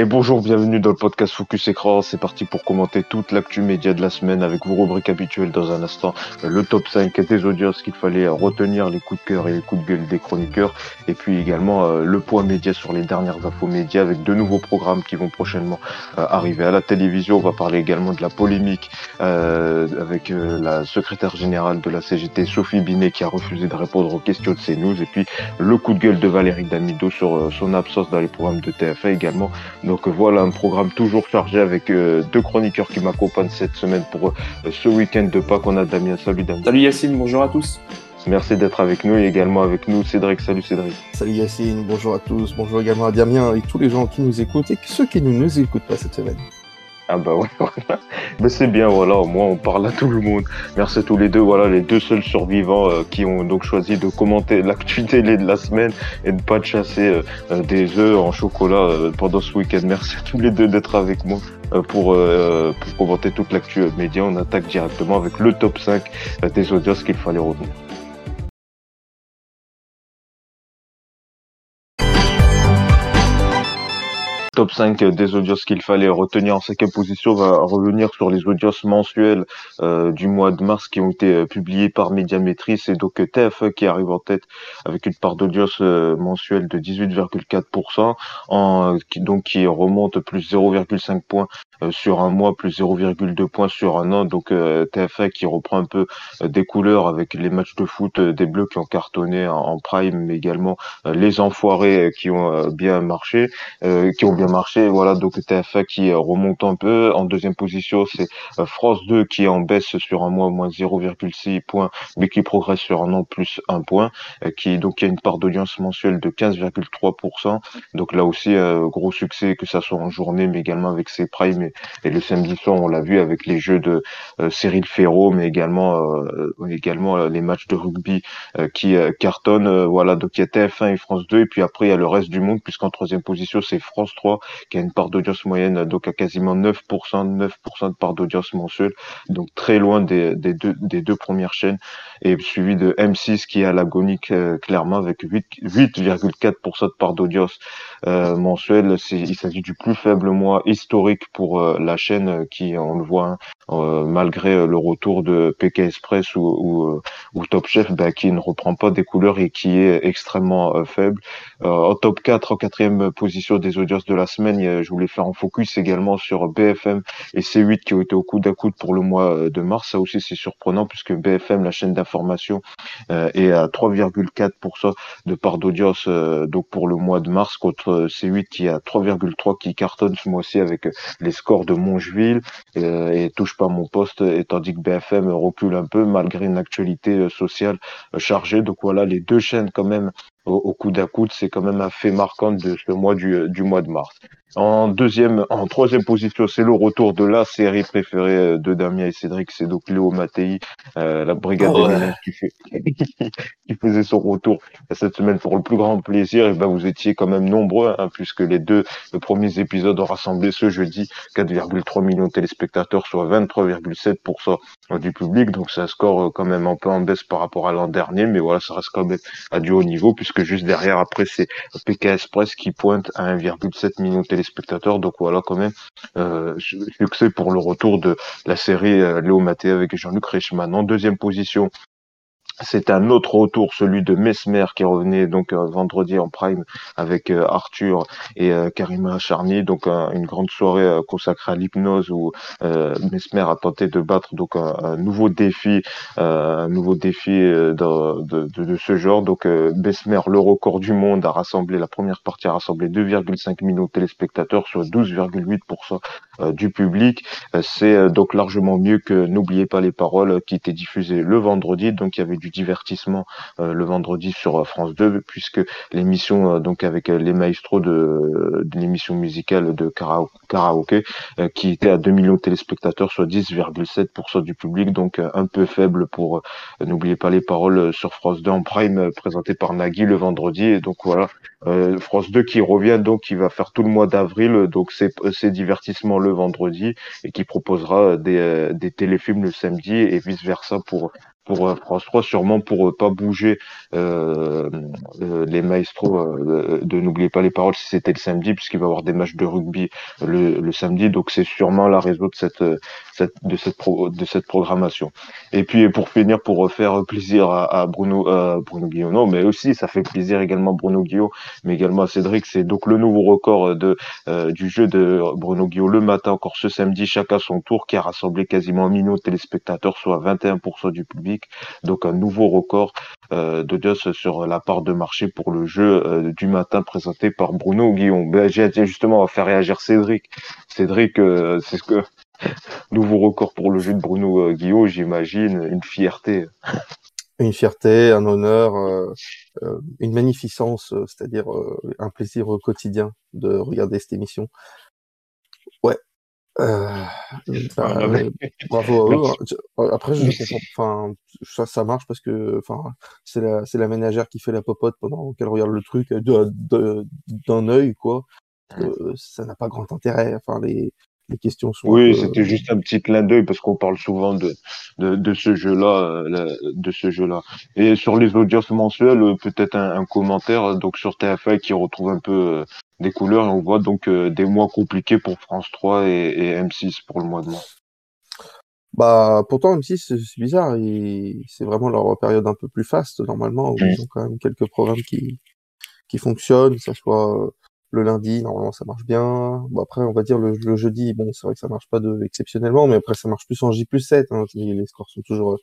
Et bonjour, bienvenue dans le podcast Focus Écran. C'est parti pour commenter toute l'actu média de la semaine avec vos rubriques habituelles dans un instant. Le top 5 des audiences qu'il fallait retenir, les coups de cœur et les coups de gueule des chroniqueurs. Et puis également euh, le point média sur les dernières infos médias avec de nouveaux programmes qui vont prochainement euh, arriver à la télévision. On va parler également de la polémique euh, avec la secrétaire générale de la CGT, Sophie Binet, qui a refusé de répondre aux questions de CNews. Et puis le coup de gueule de Valérie Damido sur son absence dans les programmes de TF1 également. Voilà un programme toujours chargé avec euh, deux chroniqueurs qui m'accompagnent cette semaine pour euh, ce week-end de Pâques. On a Damien. Salut Damien. Salut Yacine, bonjour à tous. Merci d'être avec nous et également avec nous Cédric. Salut Cédric. Salut Yacine, bonjour à tous, bonjour également à Damien et tous les gens qui nous écoutent et ceux qui ne nous écoutent pas cette semaine. Ah bah ouais, Mais c'est bien, voilà, au moins on parle à tout le monde. Merci à tous les deux, voilà, les deux seuls survivants euh, qui ont donc choisi de commenter l'actu télé de la semaine et de pas chasser euh, euh, des œufs en chocolat pendant ce week-end. Merci à tous les deux d'être avec moi pour, pour commenter toute l'actu média. On attaque directement avec le top 5 des audiences qu'il fallait retenir. Top 5 des audiences qu'il fallait retenir en cinquième position va revenir sur les audiences mensuelles euh, du mois de mars qui ont été euh, publiées par Médiamétrie. C'est donc TF1 qui arrive en tête avec une part d'audience euh, mensuelle de 18,4%, en, qui, donc qui remonte plus 0,5 points sur un mois, plus 0,2 points sur un an. Donc TF1 qui reprend un peu des couleurs avec les matchs de foot des Bleus qui ont cartonné en, prime, mais également les enfoirés qui ont bien marché, qui ont bien marché. Voilà, donc TF1 qui remonte un peu. En deuxième position, c'est euh, France 2 qui est en baisse sur un mois, moins 0,6 points, mais qui progresse sur un an, plus un point, euh, qui donc il y a une part d'audience mensuelle de 15,3%. Donc là aussi, euh, gros succès, que ça soit en journée, mais également avec ses primes et, le samedi soir, on l'a vu avec les jeux de Cyril Ferraud, mais également également les matchs de rugby qui cartonnent. voilà, donc il y a TF1 et France 2, et puis après il y a le reste du monde, puisqu'en troisième position, c'est France 3 qui a une part d'audience moyenne donc à quasiment 9%, 9% de part d'audience mensuelle, donc très loin des, des, deux, des deux premières chaînes, et suivi de M6 qui est à l'agonie euh, clairement avec 8,4% de part d'audience euh, mensuelle. Il s'agit du plus faible mois historique pour euh, la chaîne qui, on le voit, hein, euh, malgré le retour de PK Express ou, ou, ou Top Chef, bah, qui ne reprend pas des couleurs et qui est extrêmement faible. en top 4, en quatrième position des audiences de la semaine, je voulais faire un focus également sur BFM et C8 qui ont été au coude à coude pour le mois euh, de mars. Ça aussi, c'est surprenant puisque BFM, la chaîne d'information, euh, est à 3,4% de part d'audience euh, donc pour le mois de mars contre C8 qui à 3,3 qui cartonne ce mois-ci avec les scores de Mongeville et touche mon poste et tandis que BFM recule un peu malgré une actualité sociale chargée. Donc voilà, les deux chaînes quand même au, au coude à coude, c'est quand même un fait marquant de ce mois du, du mois de mars. En deuxième, en troisième position, c'est le retour de la série préférée euh, de Damien et Cédric, c'est donc Léo Mattei, euh, la brigade oh qui, fait, qui faisait son retour cette semaine pour le plus grand plaisir. Et ben vous étiez quand même nombreux, hein, puisque les deux premiers épisodes ont rassemblé ce jeudi 4,3 millions de téléspectateurs, soit 23,7% du public. Donc c'est un score euh, quand même un peu en baisse par rapport à l'an dernier, mais voilà, ça reste quand même à du haut niveau, puisque juste derrière, après, c'est PK Express qui pointe à 1,7 million de téléspectateurs. Donc voilà, quand même, euh, succès pour le retour de la série euh, Léo Maté avec Jean-Luc Reichmann. En deuxième position, c'est un autre retour, celui de Mesmer qui revenait donc euh, vendredi en prime avec euh, Arthur et euh, Karima Charny, donc une grande soirée consacrée à l'hypnose où Mesmer a tenté de battre donc un, nouveau défi, un nouveau défi de, ce genre. Donc Mesmer, le record du monde, a rassemblé la première partie a rassemblé 2,5 millions de téléspectateurs, soit 12,8% du public. C'est donc largement mieux que N'oubliez pas les paroles qui était diffusé le vendredi, donc il y avait du divertissement euh, le vendredi sur euh, France 2 puisque l'émission euh, donc avec les maestros de, l'émission musicale de karaoké qui était à 2 millions de téléspectateurs soit 10,7% du public donc un peu faible pour n'oubliez pas les paroles sur France 2 en prime présenté par Nagui le vendredi. Et donc voilà. France 2 qui revient donc qui va faire tout le mois d'avril donc c'est c'est divertissement le vendredi et qui proposera des, des téléfilms le samedi et vice versa pour pour euh, France 3, sûrement pour euh, pas bouger euh, les maestros de n'oubliez pas les paroles si c'était le samedi, puisqu'il va y avoir des matchs de rugby le, samedi. Donc c'est sûrement la raison de cette, de cette de cette programmation. Et puis pour finir, pour faire plaisir à, à Bruno Bruno Guillaume, non, mais aussi ça fait plaisir également Bruno Guillaume, mais également à Cédric. C'est donc le nouveau record de du jeu de Bruno Guillaume le matin encore ce samedi, chacun son tour, qui a rassemblé quasiment un million de téléspectateurs, soit 21% du public. Donc un nouveau record euh, d'audience sur la part de marché pour le jeu euh, du matin présenté par Bruno Guillaume. Ben, j'ai justement à faire réagir Cédric. Cédric, euh, c'est ce que nouveau record pour le jeu de Bruno euh, Guillaume, j'imagine, une fierté. Une fierté, un honneur, une magnificence, c'est-à-dire un plaisir quotidien de regarder cette émission. Euh, bah, bravo à eux. Après, je comprends. Enfin, ça, ça marche parce que, enfin, c'est la, c'est la ménagère qui fait la popote pendant qu'elle regarde le truc de, d'un œil, quoi. Euh, ça n'a pas grand intérêt. Enfin, les, les questions sont. Oui, c'était juste un petit clin d'œil parce qu'on parle souvent de, de, de ce jeu-là, euh, de ce jeu-là. Et sur les audiences mensuelles, euh, peut-être un, un, commentaire donc sur TF1 qui retrouve un peu des couleurs et on voit donc euh, des mois compliqués pour France 3 et, et, M6 pour le mois de mars. Bah pourtant M6 c'est bizarre, c'est vraiment leur période un peu plus faste normalement où ils ont quand même quelques programmes qui qui fonctionnent, que ça soit euh, le lundi normalement ça marche bien. Bon après on va dire le, le jeudi bon c'est vrai que ça marche pas de exceptionnellement mais après ça marche plus en J plus 7 hein, les scores sont toujours euh,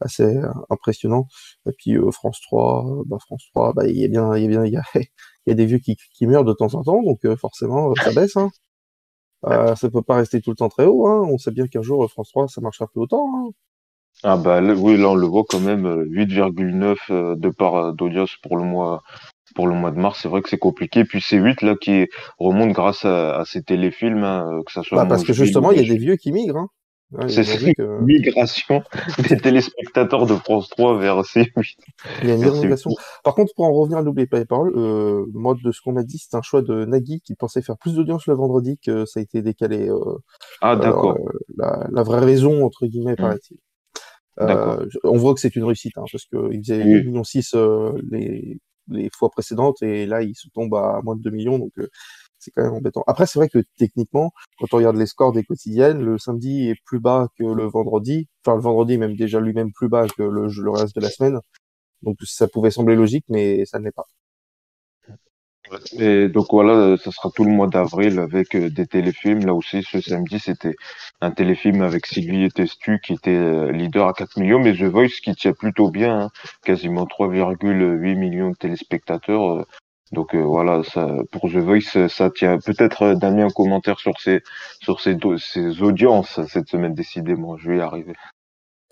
assez euh, impressionnant. Et puis euh, France 3, euh, bah, France 3, bah il y a bien, il y a bien, il y a, il y a des vieux qui, qui meurent de temps en temps, donc forcément ça baisse. Hein. Euh, ça peut pas rester tout le temps très haut. Hein. On sait bien qu'un jour France 3 ça marchera plus autant. Hein. Ah bah oui là on le voit quand même 8,9 de part d'audience pour le mois pour le mois de mars, c'est vrai que c'est compliqué. Puis c'est 8 là qui remonte grâce à, à ces téléfilms, hein, que ça soit. Bah parce que justement, il y a des vieux qui migrent. Hein c'est cette migration des téléspectateurs de France 3 vers C8. Il y a une migration. Par contre, pour en revenir à l'oublier pas les paroles, euh, moi, de ce qu'on m'a dit, c'est un choix de Nagui qui pensait faire plus d'audience le vendredi que ça a été décalé. Euh, ah, d'accord. Euh, la, la, vraie raison, entre guillemets, mmh. paraît-il. Euh, on voit que c'est une réussite, hein, parce qu'il faisait oui. 1,6 million euh, les, les fois précédentes, et là, il se tombe à moins de 2 millions, donc euh, c'est quand même embêtant. Après, c'est vrai que techniquement, quand on regarde les scores des quotidiennes, le samedi est plus bas que le vendredi. Enfin, le vendredi même déjà lui-même plus bas que le, le reste de la semaine. Donc, ça pouvait sembler logique, mais ça ne l'est pas. Et donc voilà, ça sera tout le mois d'avril avec euh, des téléfilms. Là aussi, ce samedi, c'était un téléfilm avec Sylvie Testu qui était euh, leader à 4 millions, mais The Voice qui tient plutôt bien, hein, quasiment 3,8 millions de téléspectateurs. Euh, donc voilà, ça, pour The Voice, ça tient. Peut-être Damien un commentaire sur ces sur ces, ces audiences cette semaine décidément. Je vais y arriver.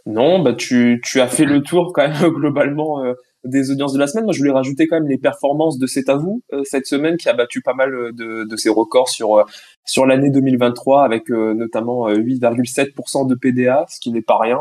Non, bah tu, tu as fait le tour quand même globalement des audiences de la semaine. Moi, je voulais rajouter quand même les performances de C'est à vous cette semaine qui a battu pas mal de, de ses records sur sur l'année 2023 avec notamment 8,7% de PDA, ce qui n'est pas rien.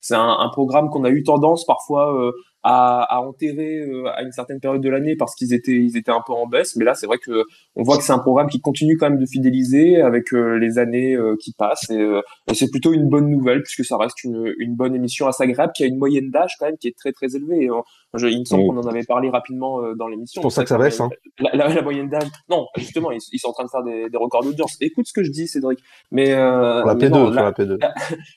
c'est un, un, programme qu'on a eu tendance parfois à, à enterrer euh, à une certaine période de l'année parce qu'ils étaient ils étaient un peu en baisse mais là c'est vrai que on voit que c'est un programme qui continue quand même de fidéliser avec euh, les années euh, qui passent et, et c'est plutôt une bonne nouvelle puisque ça reste une, une bonne émission assez agréable qui a une moyenne d'âge quand même qui est très très élevée et, je, il me semble qu'on en avait parlé rapidement dans l'émission. C'est pour ça que ça baisse. Hein. La, la, la, moyenne d'âge. Non, justement, ils, ils, sont en train de faire des, des records d'audience. Écoute ce que je dis, Cédric. Mais, euh, la P2, non, là, la P2.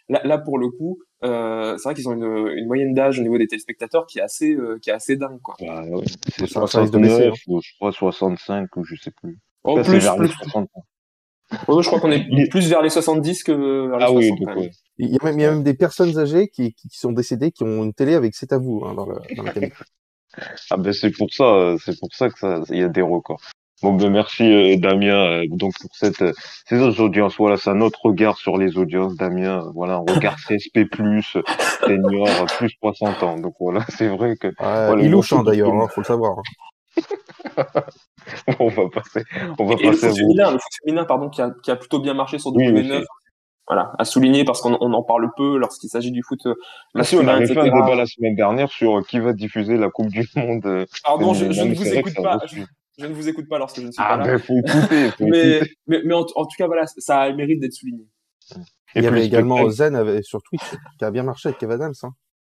Là, là, pour le coup, euh, c'est vrai qu'ils ont une, une moyenne d'âge au niveau des téléspectateurs qui est assez, euh, qui est assez dingue, quoi. Bah, ouais. C'est 69, ou je crois 65 ou je sais plus. En oh, plus, plus. Ouais, je crois qu'on est plus vers les 70 que vers les ah 60. Oui, donc, ouais. il, y a même, il y a même des personnes âgées qui, qui, qui sont décédées qui ont une télé avec C'est à vous hein, dans, le, dans la télé. ah ben c'est pour ça, c'est pour ça que ça, il y a des records. Bon ben merci euh, Damien euh, donc pour cette euh, ces audiences voilà c'est un autre regard sur les audiences Damien voilà un regard CSP plus senior plus 60 ans donc voilà c'est vrai que ouais, voilà, il louche hein, d'ailleurs hein, faut le savoir. on va passer on va et passer le foot, féminin, le foot féminin pardon qui a, qui a plutôt bien marché sur W9 oui, voilà, à souligner parce qu'on en parle peu lorsqu'il s'agit du foot ah si, on avait fait un débat la semaine dernière sur qui va diffuser la Coupe du Monde. Pardon, je, je ne vous écoute pas. Je, je, ne vous écoute pas lorsque je ne suis ah, pas là. Faut écouter, faut mais, écouter. mais, mais en, en, tout cas, voilà, ça a le mérite d'être souligné. Et Il y avait également Zen avec, sur Twitch qui a bien marché avec Kev Adams. Hein.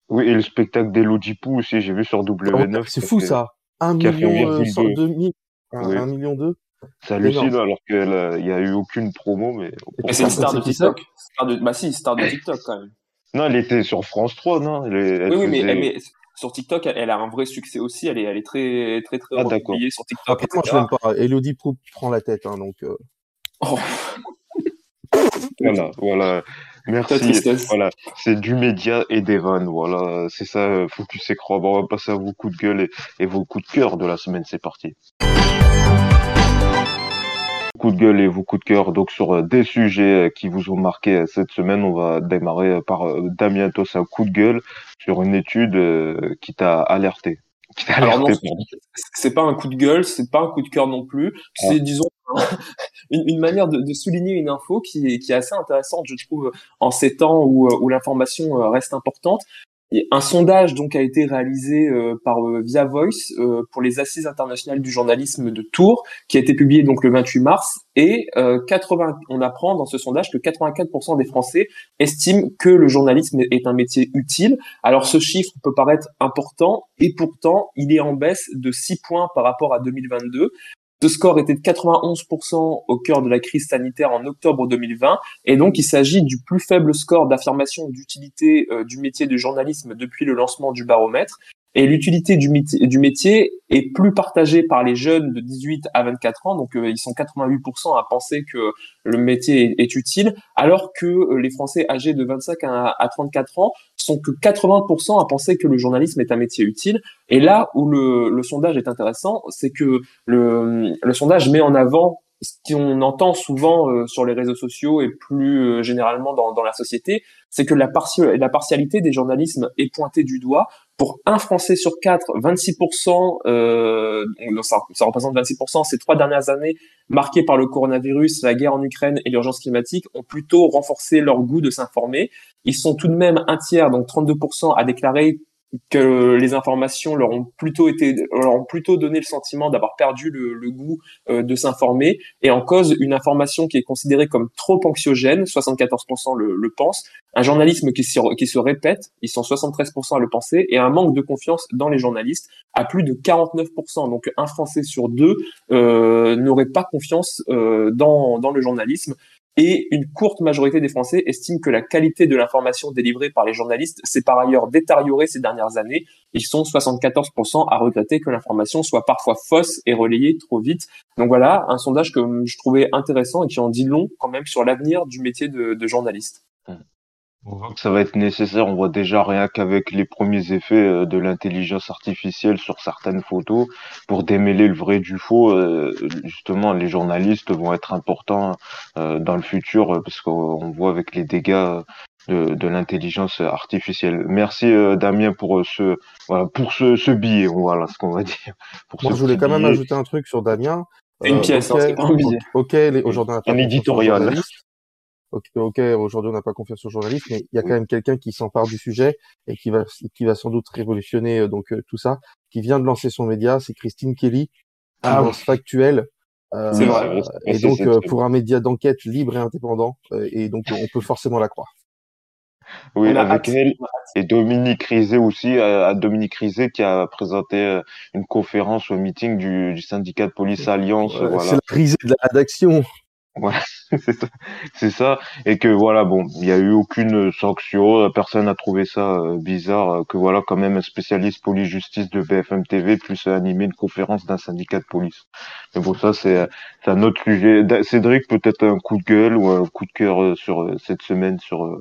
Oui, et le spectacle d'Elodie Pou aussi, j'ai vu sur W9. C'est fou ça. Un million, euh, deux mille, un, million deux. C'est hallucinant alors qu'il n'y a eu aucune promo, mais. c'est une star de TikTok. Star de... Bah si, star de TikTok quand même. Non, elle était sur France 3, non? Oui, oui, mais, sur TikTok, elle, a un vrai succès aussi. Elle est, elle est très, très, très ah, sur TikTok. Après, moi, je l'aime pas. Elodie Pou prend la tête, hein, donc. Euh... Oh. voilà, voilà. Merci. Voilà, c'est du média et des vannes. Voilà, c'est ça. Focus et croire. Bon, on va passer à vos coups de gueule et, et vos coups de cœur de la semaine. C'est parti coups de gueule et vos coups de cœur donc sur euh, des sujets euh, qui vous ont marqué euh, cette semaine. On va démarrer par Damien Toss, un coup de gueule sur une étude qui t'a alerté. Alors c'est pas un coup de gueule, c'est pas un coup de cœur non plus. C'est disons une, manière de, souligner une info qui est, qui est assez intéressante, je trouve, en ces temps où, où l'information reste importante un sondage donc a été réalisé euh, par euh, Via Voice euh, pour les assises internationales du journalisme de Tours, qui a été publié donc le 28 mars. Et 80, on apprend dans ce sondage que 84% des Français estiment que le journalisme est un métier utile. Alors ce chiffre peut paraître important et pourtant il est en baisse de 6 points par rapport à 2022. Ce score était de 91% au cœur de la crise sanitaire en octobre 2020, et donc il s'agit du plus faible score d'affirmation d'utilité euh, du métier de journalisme depuis le lancement du baromètre. Et l'utilité du, métier est plus partagée par les jeunes de 18 à 24 ans, donc euh, ils sont 88% à penser que le métier est, utile, alors que euh, les Français âgés de 25 à, à 34 ans sont que 80% à penser que le journalisme est un métier utile. Et là où le, le sondage est intéressant, c'est que le, le sondage met en avant ce qu'on entend souvent euh, sur les réseaux sociaux et plus euh, généralement dans, dans, la société, c'est que la, partialité des journalismes est pointée du doigt. Pour un Français sur quatre, 26%, euh, ça, ça, représente 26%, ces trois dernières années marquées par le coronavirus, la guerre en Ukraine et l'urgence climatique, ont plutôt renforcé leur goût de s'informer. Ils sont tout de même un tiers, donc 32%, à déclarer que les informations leur ont plutôt été leur ont plutôt donné le sentiment d'avoir perdu le, le goût euh, de s'informer. Et en cause une information qui est considérée comme trop anxiogène 74% le, le pensent. Un journalisme qui se, qui se répète ils sont 73% à le penser. Et un manque de confiance dans les journalistes à plus de 49% donc un français sur deux euh, n'aurait pas confiance euh, dans dans le journalisme et une courte majorité des Français estiment que la qualité de l'information délivrée par les journalistes s'est par ailleurs détériorée ces dernières années. Ils sont 74% à regretter que l'information soit parfois fausse et relayée trop vite. Donc voilà, un sondage que je trouvais intéressant et qui en dit long quand même sur l'avenir du métier de, de journaliste. On voit que ça va être nécessaire. On voit déjà rien qu'avec les premiers effets euh, de l'intelligence artificielle sur certaines photos pour démêler le vrai du faux. Euh, justement, les journalistes vont être importants euh, dans le futur parce qu'on voit avec les dégâts de, l'intelligence artificielle. Merci Damien pour ce pour ce, ce billet. Voilà ce qu'on va dire. Pour Moi, je voulais quand même ajouter un truc sur Damien. Une pièce, un billet. Ok, aujourd'hui un éditorial. Ok, aujourd'hui on n'a pas confiance aux journalistes, mais il y a quand même quelqu'un qui s'empare du sujet et qui va, qui va sans doute révolutionner euh, donc euh, tout ça, qui vient de lancer son média, c'est Christine Kelly, ah, lance Factuel. Euh, c'est vrai. Et donc pour un média d'enquête libre et indépendant, et donc on peut forcément la croire. Oui, avec elle et Dominique Rizet aussi, à Dominique Rizet qui a présenté une conférence au meeting du, du syndicat de police Alliance. voilà. C'est la Rizet de la rédaction. Voilà, c'est ça. Et que voilà, bon, il n'y a eu aucune sanction, personne n'a trouvé ça euh, bizarre, euh, que voilà, quand même un spécialiste police-justice de BFM TV plus animé une conférence d'un syndicat de police. Mais bon, ça c'est un autre sujet. Cédric, peut-être un coup de gueule ou un coup de cœur euh, sur cette semaine sur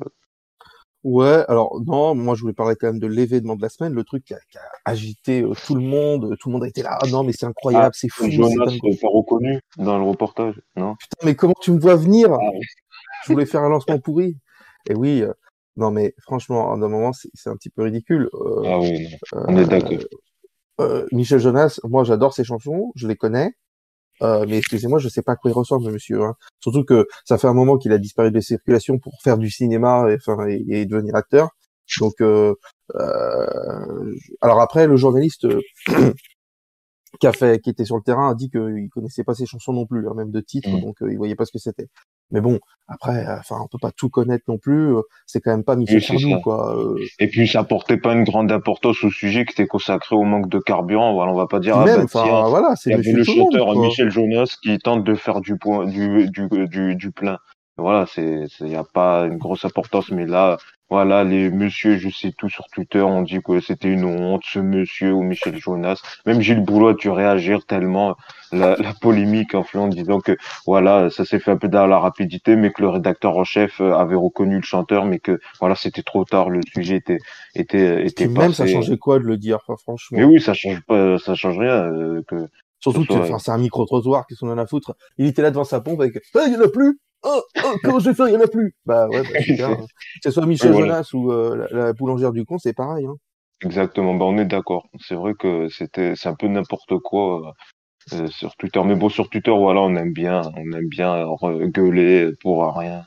Ouais, alors non, moi je voulais parler quand même de l'événement de la semaine, le truc qui a, agité euh, tout le monde, tout le monde a été là, ah non mais c'est incroyable, ah, c'est fou. Jonas pas reconnu dans le reportage, non? Putain, mais comment tu me vois venir? Ah Je voulais faire un lancement pourri. Et oui, euh, non mais franchement, à un moment c'est un petit peu ridicule. Euh, ah oui, on est d'accord. Michel Jonas, moi j'adore ses chansons, je les connais. Euh, mais excusez-moi, je sais pas à quoi il ressemble, monsieur. Hein. Surtout que ça fait un moment qu'il a disparu des circulations pour faire du cinéma et, enfin, et, devenir acteur. Donc, euh, euh, alors après, le journaliste qui a fait, qui était sur le terrain, a dit qu'il connaissait pas ses chansons non plus, hein, même de titre, mmh. donc il voyait pas ce que c'était. Mais bon, après, enfin, on peut pas tout connaître non plus. C'est quand même pas Michel oui, quoi. Et puis, ça portait pas une grande importance au sujet qui était consacré au manque de carburant. Voilà, on va pas dire. Ah, même, bah, voilà, c'est le chanteur Michel Jonas qui tente de faire du point, du, du, du, du plein. Voilà, c'est, il y a pas une grosse importance, mais là, voilà, les monsieur, je sais tout sur Twitter, on dit que c'était une honte, ce monsieur ou Michel Jonas. Même Gilles Boulot a dû réagir tellement la, la polémique en en disant que voilà, ça s'est fait un peu dans la rapidité, mais que le rédacteur en chef avait reconnu le chanteur, mais que voilà, c'était trop tard, le sujet était était était Même ça changeait quoi de le dire, franchement? Mais oui, ça change pas, ça change rien. Euh, que Surtout que c'est un micro trottoir qui sont en a foutre? Il était là devant sa pompe avec, il y en a plus oh, oh, comment je vais faire, il n'y en a plus. Bah ouais, bah, hein. que ce soit Michel Jonas ou euh, la, boulangère du con, c'est pareil. Hein. Exactement, bah on est d'accord. C'est vrai que c'était, c'est un peu n'importe quoi euh, euh, sur Twitter. Mais bon, sur Twitter, voilà, on aime bien, on aime bien gueuler pour rien.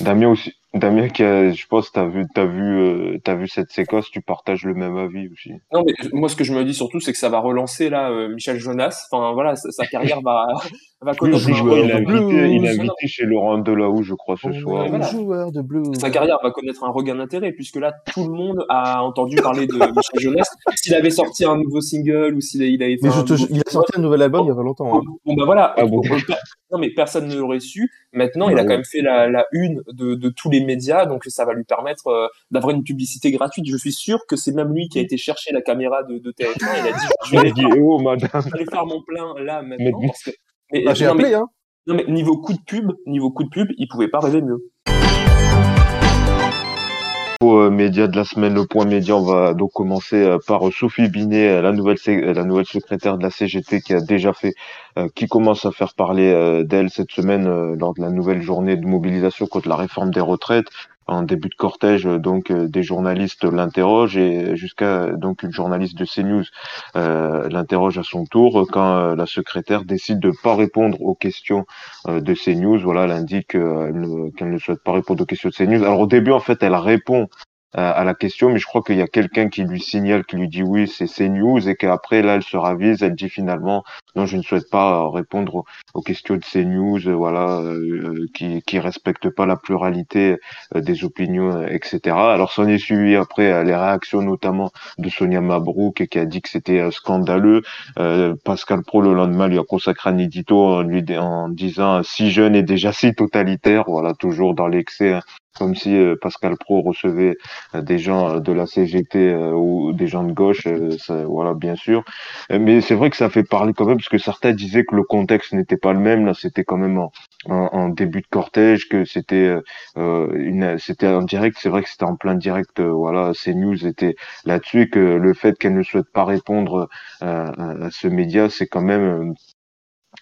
Damien aussi, Damien, je pense, t'as vu, t'as vu, euh, t'as vu cette séquence, tu partages le même avis aussi. Non, mais moi, ce que je me dis surtout, c'est que ça va relancer là euh, Michel Jonas. Enfin, voilà, sa, carrière va, va connaître un il, a invité, il a invité chez Laurent Delahou, je crois, ce soir. Joueur de blues. Sa carrière va connaître un regain d'intérêt, puisque là, tout le monde a entendu parler de Michel Jonas. S'il avait sorti un nouveau single ou s'il avait fait. Mais il a sorti un nouvel album il y a pas longtemps. Hein. Bon, bah voilà. Ah non, mais personne ne l'aurait su. Maintenant, il a bah quand même fait la, la une de, de tous les médias, donc ça va lui permettre euh, d'avoir une publicité gratuite. Je suis sûr que c'est même lui qui a été chercher la caméra de, de TF1. Il a dit, je vais, dit, oh, madame. faire mon plein là maintenant. Parce que, mais, bah, j'ai appelé, hein. Non, mais niveau coup de pub, niveau coup de pub, il pouvait pas rêver mieux. Euh, média de la semaine, le point média, on va donc commencer euh, par Sophie Binet, la nouvelle la nouvelle secrétaire de la CGT qui a déjà fait, qui commence à faire parler d'elle cette semaine lors de la nouvelle journée de mobilisation contre la réforme des retraites en début de cortège, donc euh, des journalistes l'interrogent et jusqu'à donc une journaliste de CNews euh, l'interroge à son tour quand euh, la secrétaire décide de pas répondre aux questions de CNews. Voilà, elle indique qu'elle ne, souhaite pas répondre aux questions de CNews. Alors au début, en fait, elle répond à la question, mais je crois qu'il y a quelqu'un qui lui signale, qui lui dit oui, c'est CNews, et qu'après, là, elle se ravise, elle dit finalement, non, je ne souhaite pas répondre aux, questions de CNews, euh, voilà, euh, qui, qui respectent pas la pluralité euh, des opinions, etc. Alors, s'en est suivi après les réactions, notamment de Sonia Mabrouk, qui a dit que c'était scandaleux. Pascal Pro, le lendemain, lui a consacré un édito en, lui, en disant si jeune et déjà si totalitaire, voilà, toujours dans l'excès hein comme si euh, Pascal Pro recevait euh, des gens euh, de la CGT ou des gens de gauche, voilà, bien sûr. Mais c'est vrai que ça fait parler quand même, parce que certains disaient que le contexte n'était pas le même. Là, c'était quand même en, début de cortège, que c'était une, c'était en direct. C'est vrai que c'était en plein direct. voilà, CNews était là-dessus, que le fait qu'elle ne souhaite pas répondre à ce média, c'est quand même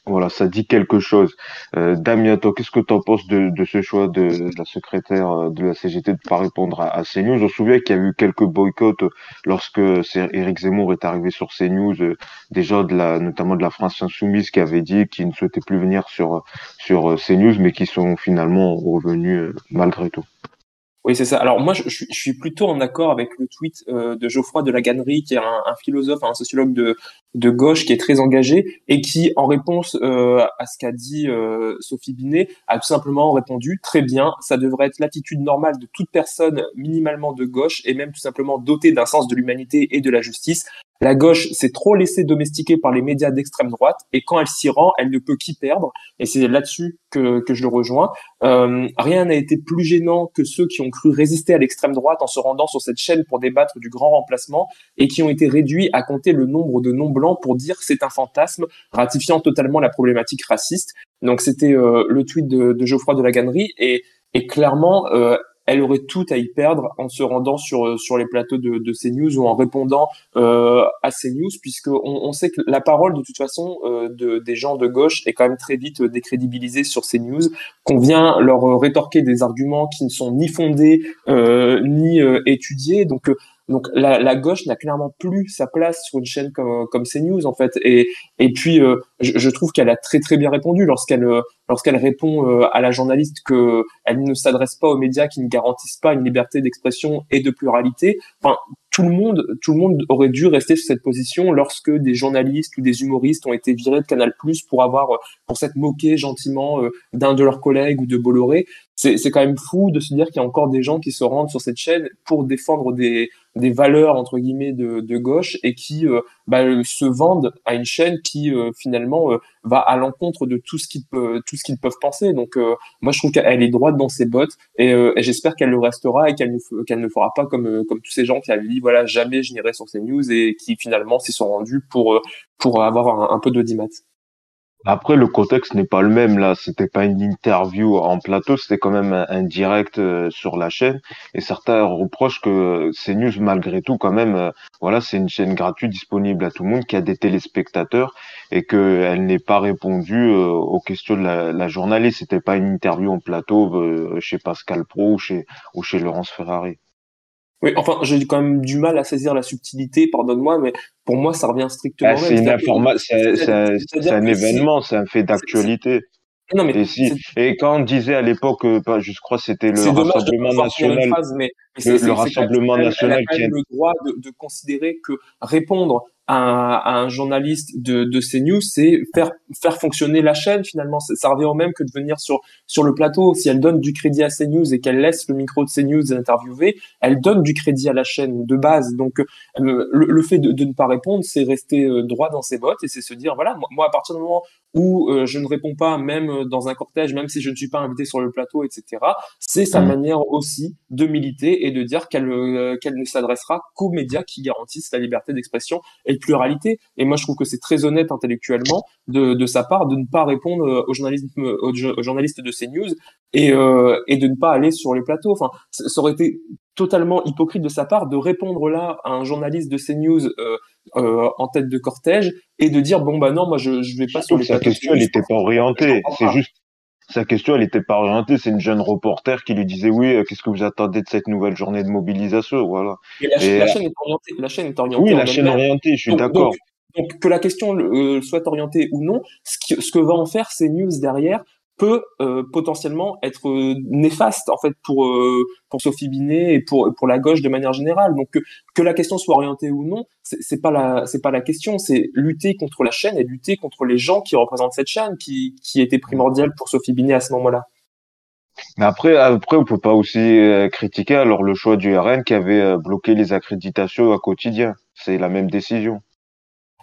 voilà, ça dit quelque chose. Euh, Damien, toi, qu'est-ce que tu en penses de, ce choix de, la secrétaire euh, de la CGT de pas répondre à, CNews? On se souvient qu'il y a eu quelques boycotts lorsque Éric Zemmour est arrivé sur CNews, euh, déjà de la, notamment de la France Insoumise qui avait dit qu'il ne souhaitait plus venir sur sur CNews, mais qui sont finalement revenus malgré tout. Oui, c'est ça. Alors moi, je, je, suis plutôt en accord avec le tweet euh, de Geoffroy de la Gannerie, qui est un, un, philosophe, un sociologue de, de gauche, qui est très engagé et qui, en réponse euh, à ce qu'a dit euh, Sophie Binet, a tout simplement répondu très bien. Ça devrait être l'attitude normale de toute personne minimalement de gauche et même tout simplement dotée d'un sens de l'humanité et de la justice. La gauche s'est trop laissée domestiquer par les médias d'extrême droite et quand elle s'y rend, elle ne peut qu'y perdre. Et c'est là-dessus que, que je le rejoins. Euh, rien n'a été plus gênant que ceux qui ont cru résister à l'extrême droite en se rendant sur cette chaîne pour débattre du grand remplacement et qui ont été réduits à compter le nombre de noms blancs pour dire c'est un fantasme, ratifiant totalement la problématique raciste. Donc c'était euh, le tweet de, de Geoffroy de la Gannerie et, et clairement, euh, elle aurait tout à y perdre en se rendant sur euh, sur les plateaux de, de CNews ou en répondant euh, à CNews, puisque on, on, sait que la parole de toute façon euh, de, des gens de gauche est quand même très vite décrédibilisée sur CNews, qu'on vient leur rétorquer des arguments qui ne sont ni fondés euh, ni euh, étudiés, donc donc la, la gauche n'a clairement plus sa place sur une chaîne comme, comme CNews en fait. Et, Et puis, euh, je, je, trouve qu'elle a très très bien répondu lorsqu'elle euh, lorsqu'elle répond euh, à la journaliste que elle ne s'adresse pas aux médias qui ne garantissent pas une liberté d'expression et de pluralité. Enfin, tout le monde, tout le monde aurait dû rester sur cette position lorsque des journalistes ou des humoristes ont été virés de Canal+ pour avoir, pour s'être moqués gentiment d'un de leurs collègues ou de Bolloré. C'est, c'est quand même fou de se dire qu'il y a encore des gens qui se rendent sur cette chaîne pour défendre des, des valeurs entre guillemets de, de gauche et qui bah, se vendent à une chaîne qui finalement va à l'encontre de tout ce qu'ils peuvent tout ce qu'ils peuvent penser. Donc euh, moi je trouve qu'elle est droite dans ses bottes et, euh, j'espère qu'elle le restera et qu'elle ne qu'elle fera pas comme euh, comme tous ces gens qui avaient dit voilà jamais je n'irai sur ces news et qui finalement s'y sont rendus pour pour avoir un, un peu d'audimat. Après, le contexte n'est pas le même là. C'était pas une interview en plateau, c'était quand même un, direct euh, sur la chaîne. Et certains reprochent que CNews, malgré tout, quand même, euh, voilà, c'est une chaîne gratuite disponible à tout le monde, qui a des téléspectateurs et qu'elle n'est pas répondu euh, aux questions de la, la journaliste. C'était pas une interview en plateau chez Pascal Pro ou chez ou chez Laurence Ferrari. Oui, enfin, j'ai quand même du mal à saisir la subtilité, pardonne-moi, mais pour moi, ça revient strictement. Ah, c'est une information, c'est un événement, c'est un fait d'actualité. Non, mais et, si, et quand on disait à l'époque, euh, je crois c'était le Rassemblement national, mais, le, Rassemblement national qui a le droit de, de considérer que répondre à, un journaliste de, de CNews, c'est faire faire fonctionner la chaîne finalement. Ça revient au même que de venir sur sur le plateau. Si elle donne du crédit à CNews et qu'elle laisse le micro de CNews interviewer, elle donne du crédit à la chaîne de base. Donc euh, le, fait de, de, ne pas répondre, c'est rester euh, droit dans ses bottes et c'est se dire voilà moi à partir du moment où euh, je ne réponds pas même dans un cortège, même si je ne suis pas invité sur le plateau, etc. C'est sa mmh. manière aussi de militer et de dire qu'elle qu'elle ne s'adressera qu'aux médias qui garantissent la liberté d'expression et pluralité. Et moi, je trouve que c'est très honnête intellectuellement de, de, sa part de ne pas répondre euh, aux journalistes, aux journalistes de CNews et, euh, et de ne pas aller sur les plateaux. Enfin, ça aurait été totalement hypocrite de sa part de répondre là à un journaliste de CNews euh, euh, en tête de cortège et de dire bon bah non moi je je vais pas sur les sa question elle n'était pas orientée c'est juste sa question, elle n'était pas orientée. C'est une jeune reporter qui lui disait oui, euh, qu'est-ce que vous attendez de cette nouvelle journée de mobilisation, voilà. Et la, chaîne est orientée. La chaîne est orientée. Oui, la chaîne est orientée. Je suis d'accord. Donc, que la question euh, soit orientée ou non, ce, ce que va en faire ces news derrière, peut euh, potentiellement être euh, néfaste en fait pour euh, pour Sophie Binet et pour pour la gauche de manière générale. Donc que, la question soit orientée ou non, c'est pas la c'est pas la question, c'est lutter contre la chaîne et lutter contre les gens qui représentent cette chaîne qui était primordial pour Sophie Binet à ce moment-là. Mais après, après, on peut pas aussi critiquer alors le choix du RN qui avait bloqué les accréditations à quotidien. C'est la même décision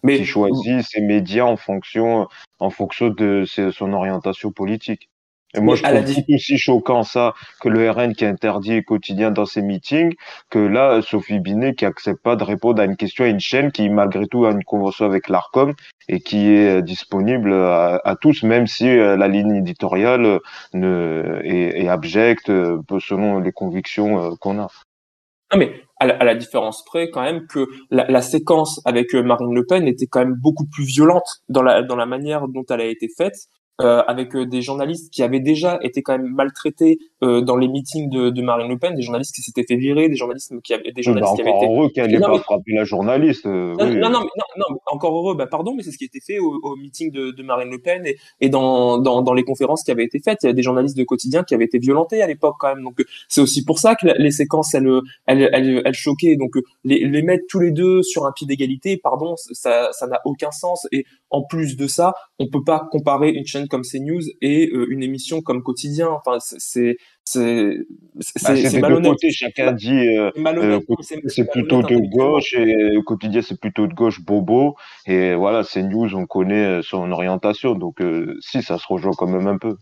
mais qui choisit ses médias en fonction, en fonction de son orientation politique. Et moi, je trouve aussi choquant ça que le RN qui interdit quotidien dans ses meetings, que là, Sophie Binet qui accepte pas de répondre à une question à une chaîne qui, malgré tout, a une convention avec l'ARCOM et qui est disponible à, tous, même si euh, la ligne éditoriale euh, ne, est, est abjecte euh, selon les convictions qu'on a. Non mais à la, différence près quand même que la, la, séquence avec euh, Marine Le Pen était quand même beaucoup plus violente dans la dans la manière dont elle a été faite euh, avec euh, des journalistes qui avaient déjà été quand même maltraités euh, dans les meetings de, de, Marine Le Pen, des journalistes qui s'étaient fait virer, des journalistes qui avaient des journalistes qui avaient été heureux qu'elle n'ait pas frappé la journaliste. Non, oui. non, non, mais, non, non, encore heureux, bah pardon, mais c'est ce qui a été fait au, au meeting de, de, Marine Le Pen et, et dans, dans, dans les conférences qui avaient été faites, il y a des journalistes de quotidien qui avaient été violentés à l'époque quand même. Donc c'est aussi pour ça que les séquences elles elles, elles, elles choquaient. Donc les, les mettre tous les deux sur un pied d'égalité, pardon, ça ça n'a aucun sens. Et en plus de ça, on peut pas comparer une chaîne comme CNews et euh, une émission comme Quotidien. Enfin, c'est c'est c'est bah, malhonnête. chacun dit euh, euh c'est plutôt de gauche et Quotidien c'est plutôt de gauche bobo et voilà CNews on connaît son orientation donc si ça se rejoint quand même un peu.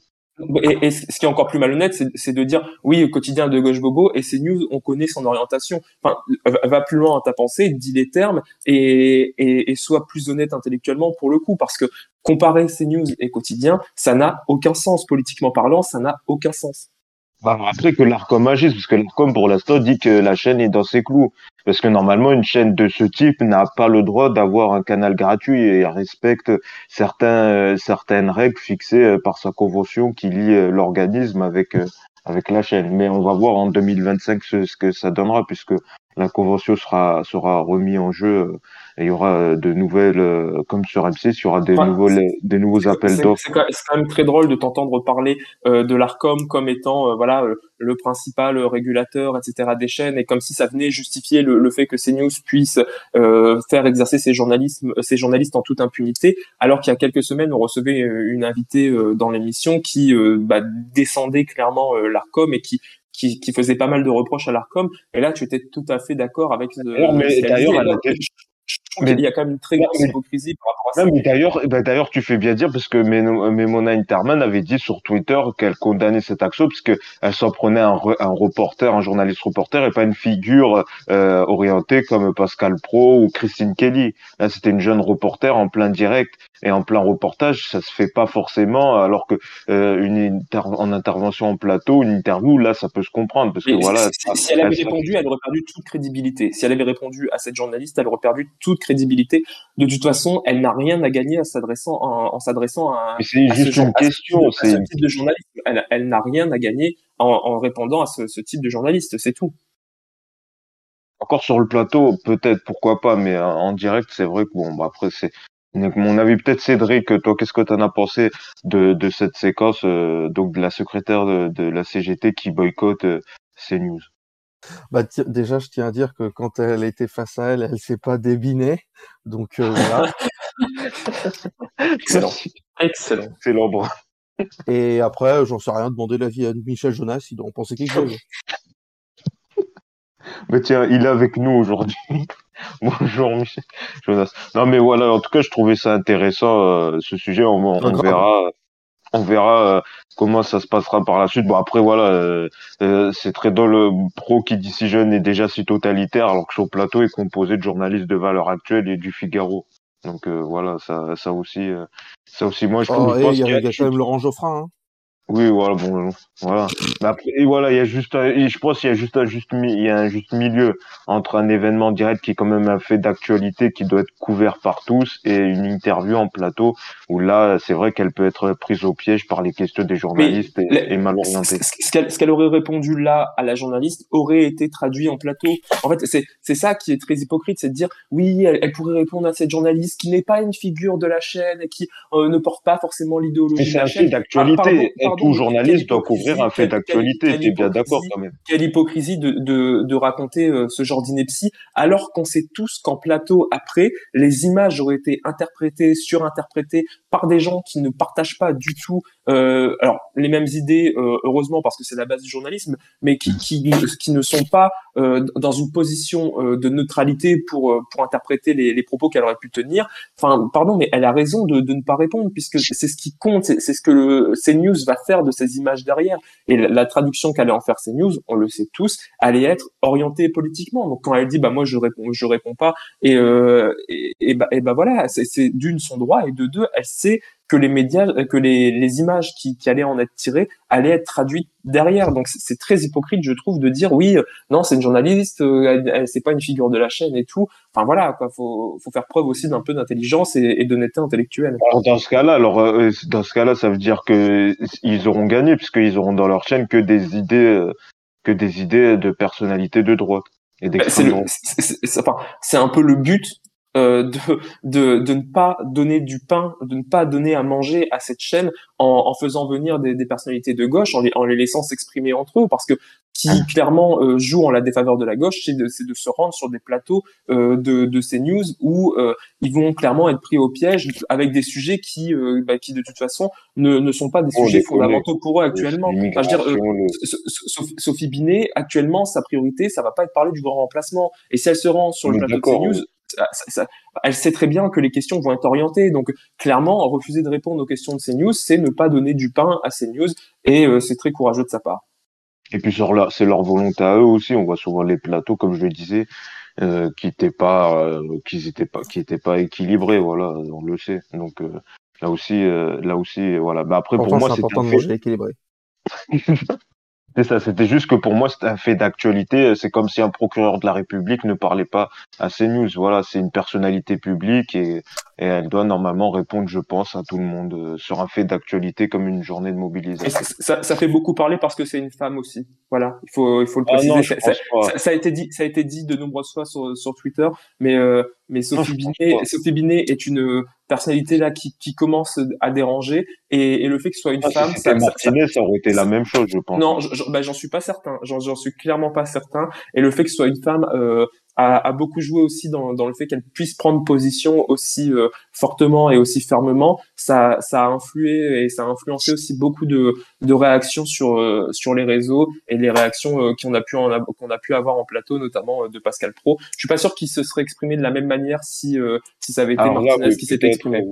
Et, ce qui est encore plus malhonnête, c'est de dire oui, quotidien de gauche bobo et c'est news, on connaît son orientation. Enfin, va plus loin à ta pensée, dis les termes et, et, et sois plus honnête intellectuellement pour le coup, parce que comparer news et quotidien, ça n'a aucun sens politiquement parlant, ça n'a aucun sens. Bah, après que l'ARCOM agisse, parce que l'ARCOM pour l'instant dit que la chaîne est dans ses clous. Parce que normalement, une chaîne de ce type n'a pas le droit d'avoir un canal gratuit et respecte euh, certaines règles fixées euh, par sa convention qui lie euh, l'organisme avec, la chaîne. Mais on va voir en 2025 ce, ce, que ça donnera, puisque la convention sera sera remis en jeu et il y aura de nouvelles comme sur M6 il y aura des nouveaux des nouveaux appels d'offres c'est quand même très drôle de t'entendre parler de l'Arcom comme étant voilà le principal régulateur etc des chaînes et comme si ça venait justifier le, le fait que CNews puisse faire exercer ses journalistes ses journalistes en toute impunité alors qu'il y a quelques semaines on recevait une invitée dans l'émission qui bah, descendait clairement l'Arcom et qui qui, qui faisait pas mal de reproches à l'Arcom. Et là, tu étais tout à fait d'accord avec. Euh, mais d'ailleurs, mais il y a quand même une très grande hypocrisie par rapport à ça. mais d'ailleurs, bah, d'ailleurs, tu fais bien dire parce que Memona Interman avait dit sur Twitter qu'elle condamnait cette action parce que elle s'en prenait un, un reporter, un journaliste reporter et pas une figure euh, orientée comme Pascal Pro ou Christine Kelly. Là, c'était une jeune reporter en plein direct et en plein reportage, ça se fait pas forcément. Alors que euh, une en intervention en plateau, une interview, là, ça peut se comprendre parce que voilà. Si, elle avait répondu, elle aurait perdu toute crédibilité. Si elle avait répondu à cette journaliste, elle aurait perdu toute crédibilité. De toute façon, elle n'a rien à gagner en s'adressant en, s'adressant à, c'est juste une question, c'est ce type de journaliste. Elle, elle n'a rien à gagner en, en répondant à ce, ce type de journaliste, c'est tout. Encore sur le plateau, peut-être, pourquoi pas, mais en direct, c'est vrai que bon, bah après, c'est donc, mon avis, peut-être Cédric, toi, qu'est-ce que tu en as pensé de, de cette séquence, euh, donc de la secrétaire de, de, la CGT qui boycotte euh, CNews bah, déjà, je tiens à dire que quand elle était face à elle, elle s'est pas débinée. Donc euh, voilà. Excellent. Excellent. Excellent. Et après, j'en sais rien, demander l'avis à Michel Jonas, il doit en penser quelque chose. Mais tiens, il est avec nous aujourd'hui. Bonjour Michel Jonas. Non mais voilà, en tout cas, je trouvais ça intéressant euh, ce sujet. On, on verra, on verra euh, comment ça se passera par la suite. Bon après voilà, euh, c'est très dans le pro qui dit si jeune est déjà si totalitaire, alors que son plateau est composé de journalistes de valeur actuelle et du Figaro. Donc voilà, ça, ça aussi, ça aussi, moi je, oh, pense qu'il y, a quand même Laurent Geoffrin. Hein. Oui, voilà, bon, voilà. Après, et voilà, il y a juste, un, je pense qu'il y a juste un juste, il y a un juste milieu entre un événement direct qui est quand même un fait d'actualité qui doit être couvert par tous et une interview en plateau où là, c'est vrai qu'elle peut être prise au piège par les questions des journalistes et, mal orientée. Ce qu'elle aurait répondu là à la journaliste aurait été traduit en plateau. En fait, c'est c'est ça qui est très hypocrite, c'est de dire oui, elle, pourrait répondre à cette journaliste qui n'est pas une figure de la chaîne et qui euh, ne porte pas forcément l'idéologie de la chaîne. C'est un fait d'actualité. Tout journaliste doit couvrir un fait d'actualité. T'es bien d'accord quand même. Quelle hypocrisie de, de, de raconter euh, ce genre d'ineptie, alors qu'on sait tous qu'en plateau après, les images auraient été interprétées, surinterprétées par des gens qui ne partagent pas du tout, euh, alors les mêmes idées, euh, heureusement parce que c'est la base du journalisme, mais qui, qui, qui ne sont pas euh, dans une position euh, de neutralité pour euh, pour interpréter les, les propos qu'elle aurait pu tenir. Enfin, pardon, mais elle a raison de, de ne pas répondre puisque c'est ce qui compte, c'est ce que le CNews va faire de ces images derrière. Et la, traduction qu'allait en faire CNews, on le sait tous, allait être orientée politiquement. Donc quand elle dit bah moi je réponds je réponds pas et euh, et, et, bah, et bah voilà, c'est d'une son droit et de deux elle sait que les médias, que les, les images qui, qui allaient en être tirées allaient être traduites derrière. Donc c'est très hypocrite, je trouve, de dire oui, euh, non, c'est une journaliste, euh, c'est pas une figure de la chaîne et tout. Enfin voilà, quoi, faut, faut faire preuve aussi d'un peu d'intelligence et, et d'honnêteté intellectuelle. Alors dans ce cas-là, alors euh, dans ce cas-là, ça veut dire que ils auront gagné puisqu'ils auront dans leur chaîne que des idées, que des idées de personnalité de droite. Bah, c'est un peu le but euh, de, de, de, ne pas donner du pain, de ne pas donner à manger à cette chaîne en, en faisant venir des, des, personnalités de gauche, en les, en les laissant s'exprimer entre eux, parce que qui ah. clairement euh, joue en la défaveur de la gauche, c'est de, de, se rendre sur des plateaux euh, de, de ces news où euh, ils vont clairement être pris au piège avec des sujets qui, euh, bah, qui de toute façon ne, ne sont pas des sujets fondamentaux pour eux actuellement. Enfin, je veux dire, Sophie Binet, actuellement, sa priorité, ça va pas être parler du grand remplacement. Et si elle se rend sur le plateau de CNews, elle sait très bien que les questions vont être orientées. Donc clairement, refuser de répondre aux questions de CNews, c'est ne pas donner du pain à CNews et euh, c'est très courageux de sa part. Et puis c'est leur volonté à eux aussi. On voit souvent les plateaux, comme je le disais, euh, qui étaient pas, euh, qui étaient pas, qui étaient pas équilibrés. Voilà, on le sait. Donc là aussi, là aussi, voilà. Bah après, pour moi, c'est important de manger équilibré. C'est ça, c'était juste que pour moi, c'est un fait d'actualité. C'est comme si un procureur de la République ne parlait pas à CNews. Voilà, c'est une personnalité publique et, et, elle doit normalement répondre, je pense, à tout le monde euh, sur un fait d'actualité comme une journée de mobilisation. Ça, ça, fait beaucoup parler parce que c'est une femme aussi. Voilà, il faut, il faut le ah préciser. ça, ça, a été dit, ça a été dit de nombreuses fois sur, sur Twitter, mais euh, mais Sophie Binet, Sophie Binet est une personnalité là qui, qui commence à déranger et, et le fait que ce soit une ah, femme, si ça, Martinet, ça, aurait été la même chose, je pense. Non, bah, j'en suis pas certain. J'en suis clairement pas certain. Et le fait que ce soit une femme, euh, a, a, beaucoup joué aussi dans, dans le fait qu'elle puisse prendre position aussi euh, fortement et aussi fermement. Ça, ça a influé et ça a influencé aussi beaucoup de, de réactions sur euh, sur les réseaux et les réactions euh, qu'on a pu qu'on a pu avoir en plateau, notamment de Pascal Pro. Je suis pas sûr qu'il se serait exprimé de la même manière si si ça avait été Martinez qui s'était exprimé.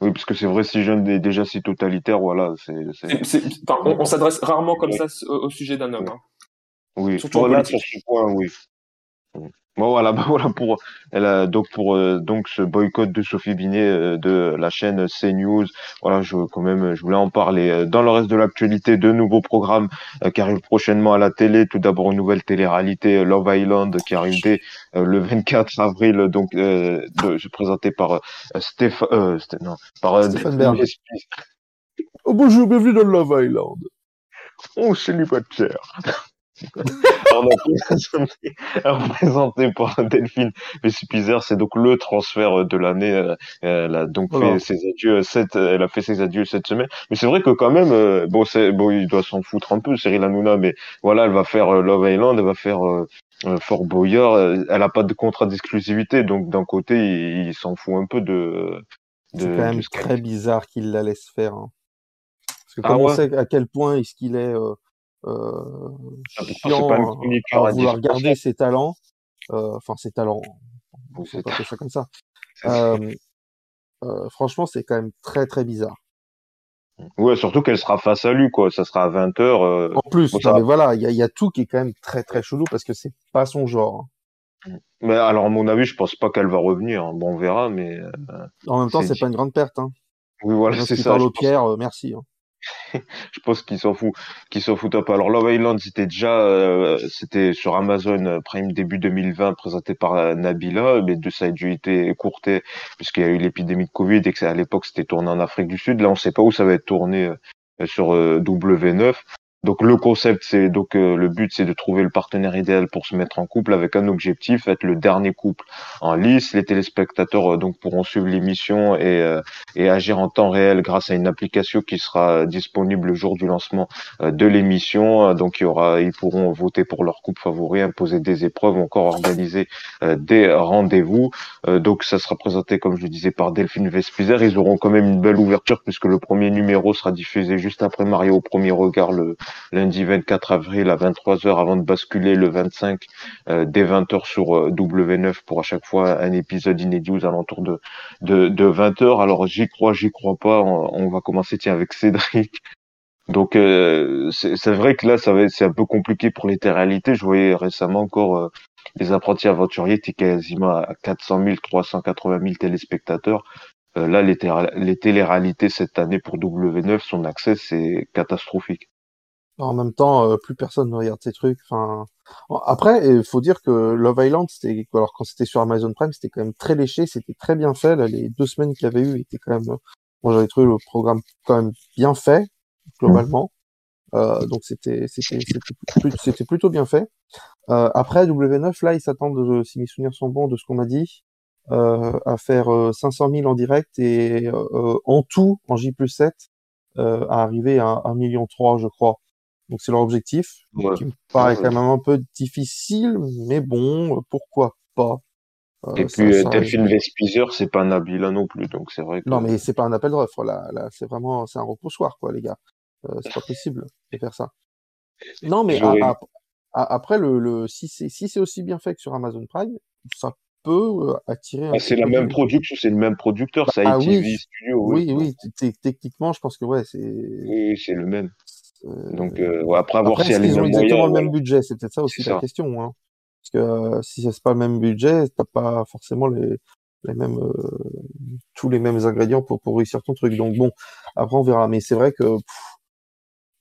Oui. parce que c'est vrai, si jeune est déjà si totalitaire, voilà. c'est on, on s'adresse rarement comme ça au, sujet d'un homme. Hein. Oui, Surtout voilà, sur ce point, oui. Bon voilà, bah, voilà pour elle donc pour euh, donc ce boycott de Sophie Binet euh, de la chaîne CNews. Voilà, je quand même je voulais en parler. Euh, dans le reste de l'actualité, de nouveaux programmes qui arrivent prochainement à la télé. Tout d'abord une nouvelle télé-réalité Love Island qui arrive dès le 24 avril. Donc de, présenté par Stéphane non, par Stéphane Bern. Oh bonjour, bienvenue dans Love Island. Oh célibataire. Représenté par Delphine Vespizer, c'est donc le transfert de l'année. Euh, elle a donc fait ses adieux cette, elle a fait ses adieux cette semaine. Mais c'est vrai que quand même, euh, bon, c'est bon, il doit s'en foutre un peu, Cyril Hanouna, mais voilà, elle va faire euh, Love Island, elle va faire Fort Boyard. Elle a pas de contrat d'exclusivité, donc d'un côté, il, s'en fout un peu de. de c'est quand même très bizarre qu'il la laisse faire. Hein. Parce que ah comme on sait à quel point est-ce qu'il est euh, ah, chiant à, vouloir garder ses talents, euh, enfin ses talents, on peut pas ça comme ça. Euh, euh, franchement, c'est quand même très très bizarre. Ouais, surtout qu'elle sera face à lui, quoi. Ça sera à 20 h euh, En plus, mais voilà, il y a, y a, tout qui est quand même très très chelou parce que c'est pas son genre. Mais alors, à mon avis, je pense pas qu'elle va revenir. Hein. Bon, on verra, mais. Euh, en même temps, c'est pas une grande perte. Hein. Oui, voilà, c'est ça. Parle au Pierre, merci. Hein. je pense qu'ils s'en foutent, qu'ils s'en un peu. Alors Love Island, c'était déjà, euh, sur Amazon Prime début 2020, présenté par euh, Nabila, mais de ça a dû être écourté puisqu'il y a eu l'épidémie de Covid et que à l'époque c'était tourné en Afrique du Sud. Là, on sait pas où ça va être tourné euh, sur W9. Donc le concept, c'est donc euh, le but, c'est de trouver le partenaire idéal pour se mettre en couple avec un objectif, être le dernier couple en lice. Les téléspectateurs euh, donc pourront suivre l'émission et, euh, et agir en temps réel grâce à une application qui sera disponible le jour du lancement de l'émission. Donc il y aura, ils pourront voter pour leur couple favori, imposer des épreuves, encore organiser des rendez-vous. donc ça sera présenté, comme je le disais, par Delphine Vespizer. Ils auront quand même une belle ouverture puisque le premier numéro sera diffusé juste après Mario au premier regard le lundi 24 avril à 23h avant de basculer le 25 euh, dès 20h sur euh, W9 pour à chaque fois un épisode inédit aux alentours de, de, de 20h. Alors j'y crois, j'y crois pas. On, va commencer tiens avec Cédric. Donc euh, c'est vrai que là ça va c'est un peu compliqué pour les réalité. Je voyais récemment encore les apprentis aventuriers étaient quasiment à 400 000, 380 000 téléspectateurs. là, les, les télé-réalités cette année pour W9, son accès, c'est catastrophique. En même temps, euh, plus personne ne regarde ces trucs. Enfin, après, il faut dire que Love Island, c'était alors quand c'était sur Amazon Prime, c'était quand même très léché, c'était très bien fait. Là, les deux semaines qu'il y avait eu étaient quand même. Moi, j'avais trouvé le programme quand même bien fait globalement. Euh, donc c'était c'était c'était plutôt bien fait. Euh, après W9, là, ils s'attendent, si mes souvenirs sont bons, de ce qu'on m'a dit, euh, à faire 500 000 en direct et en tout en J 7 à arriver à 1 million 3, je crois. Donc c'est leur objectif, qui me paraît quand même un peu difficile, mais bon, pourquoi pas? Euh, et puis euh, Delphine Vespizer, c'est pas Nabila non plus, donc c'est vrai que... Non, mais c'est pas un appel d'offres, là, là c'est vraiment, c'est un repoussoir, quoi, les gars. Euh, c'est pas possible de faire ça. Non, mais après, le, le si c'est si c'est aussi bien fait que sur Amazon Prime, ça peut euh, attirer. Ah, c'est la même production, c'est le même producteur, ça ah, oui. Studio. Oui, oui, oui techniquement, je pense que ouais, c'est. Oui, c'est le même. Donc euh, après avoir si ils ont exactement le même budget, c'est peut-être ça aussi la question. Hein. Parce que euh, si c'est pas le même budget, t'as pas forcément les, les mêmes euh, tous les mêmes ingrédients pour pour réussir ton truc. Donc bon, après on verra. Mais c'est vrai que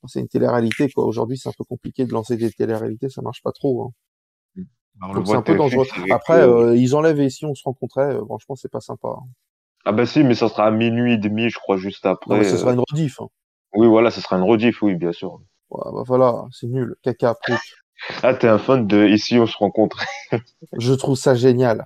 c'est une télé-réalité quoi. Aujourd'hui, c'est un peu compliqué de lancer des télé-réalités, ça marche pas trop. Hein. Donc c'est un peu dangereux. Après, euh, ils enlèvent et si on se rencontrait, euh, franchement, c'est pas sympa. Hein. Ah bah si, mais ça sera à minuit et demi, je crois, juste après. Non, mais ce sera une rediff. Hein. Oui, voilà, ce sera une rediff, oui, bien sûr. Ouais, bah voilà, c'est nul. Caca, truc. Ah, t'es un fan de Ici on se rencontre. je trouve ça génial.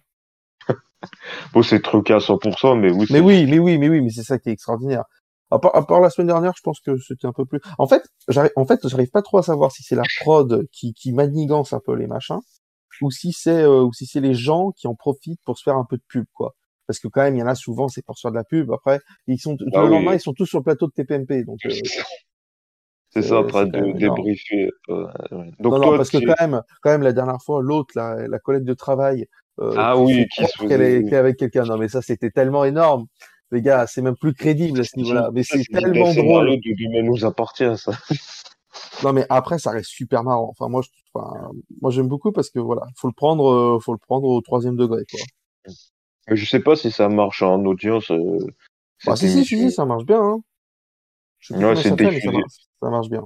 bon, c'est truqué à 100%, mais oui. Mais oui, mais oui, mais oui, mais c'est ça qui est extraordinaire. À part, à part, la semaine dernière, je pense que c'était un peu plus. En fait, j'arrive, en fait, j'arrive pas trop à savoir si c'est la prod qui, qui manigance un peu les machins, ou si c'est, euh, ou si c'est les gens qui en profitent pour se faire un peu de pub, quoi. Parce que quand même, il y en a souvent, c'est pour se faire de la pub. Après, ils sont bah le lendemain, ils sont tous sur le plateau de TPMP, donc. Euh, c'est ça, après de débriefer. Euh, donc non, non, parce que quand même, quand même, la dernière fois, l'autre, la, la collègue de travail, euh, ah oui, qui se qu'elle est, avec quelqu'un. Non, mais ça, c'était tellement énorme. Les gars, c'est même plus crédible à ce niveau-là. Mais c'est tellement drôle. Mais nous appartient, ça. non, mais après, ça reste super marrant. Enfin, moi, je, enfin, moi, j'aime beaucoup parce que voilà, faut le prendre, euh, faut le prendre au troisième degré, quoi. Mais je sais pas si ça marche en audience. Euh, bah, si, si, si, ça marche bien. Hein. Ouais, c'est diffusé. Ça marche bien.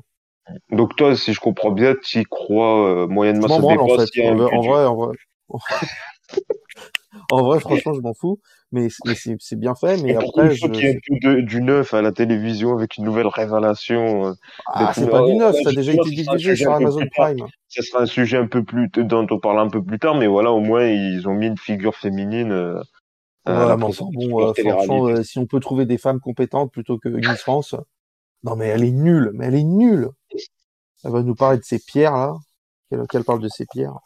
Donc toi, si je comprends bien, tu y crois euh, moyennement. Ça en, fait. en, vrai, en vrai. en vrai, franchement, je m'en fous, mais, c'est bien fait. Mais après, je... qu'il y ait du neuf à la télévision avec une nouvelle révélation. Euh, ah, c'est pas du neuf, ça a déjà été diffusé sur Amazon Prime. Ça sera un sujet un peu plus dont on parlera un peu plus tard, mais voilà, au moins ils ont mis une figure féminine. Euh, ouais, bon, franchement, si on peut trouver des femmes compétentes plutôt que Miss France, non, mais elle est nulle, mais elle est nulle. Elle va nous parler de ces pierres, là. Qu'elle parle de ces pierres.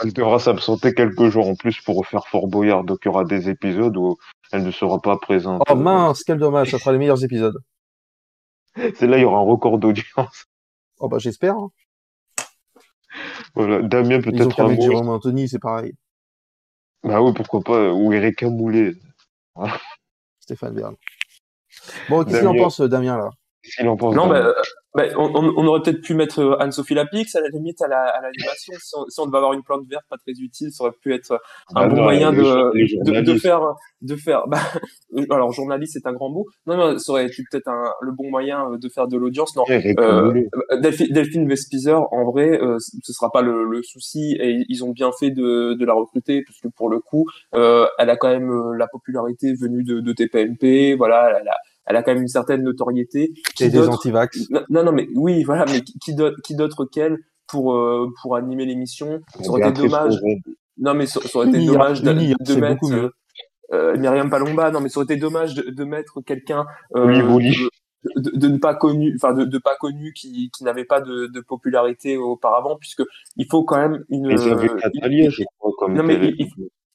Elle devra s'absenter quelques jours en plus pour refaire Fort Boyard, donc il y aura des épisodes où elle ne sera pas présente. Oh mince, quel dommage, ça sera les meilleurs épisodes. C'est là, il y aura un record d'audience. Oh bah j'espère. Hein. Voilà, Damien peut-être un mot. Jérôme Anthony, c'est pareil. Bah oui, pourquoi pas, ou Eric Moulet. Stéphane Bern. Bon, qu'est-ce qu'il en pense, Damien, là? Non, bah, bah, on, on, aurait peut-être pu mettre euh, Anne-Sophie Lapix à la limite à l'animation. si, on, si on devait avoir une plante verte pas très utile, ça aurait pu être un ah bon moyen de, de, de, faire, de faire. Bah, alors journaliste c'est un grand mot. Non, non, ça aurait été peut-être le bon moyen de faire de l'audience. Non, euh, Delphine, Delphine Vespizer, en vrai, euh, ce sera pas le, le, souci et ils ont bien fait de, de la recruter parce que pour le coup, euh, elle a quand même euh, la popularité venue de, de TPMP. Voilà, elle a elle a quand même une certaine notoriété. Qui des anti-vax. Non, non, mais oui, voilà, mais qui, qui d'autre qu'elle pour euh, pour animer l'émission? Ça aurait été dommage. Non, mais ça, aurait été dommage de, de mettre euh, euh, Myriam Palomba. Non, mais ça aurait été dommage de, de mettre quelqu'un. Euh, oui, de, de, ne pas connu, enfin de, de, pas connu qui, qui n'avait pas de, de, popularité auparavant, puisque il faut quand même une. Mais euh, je crois, comme non, mais il,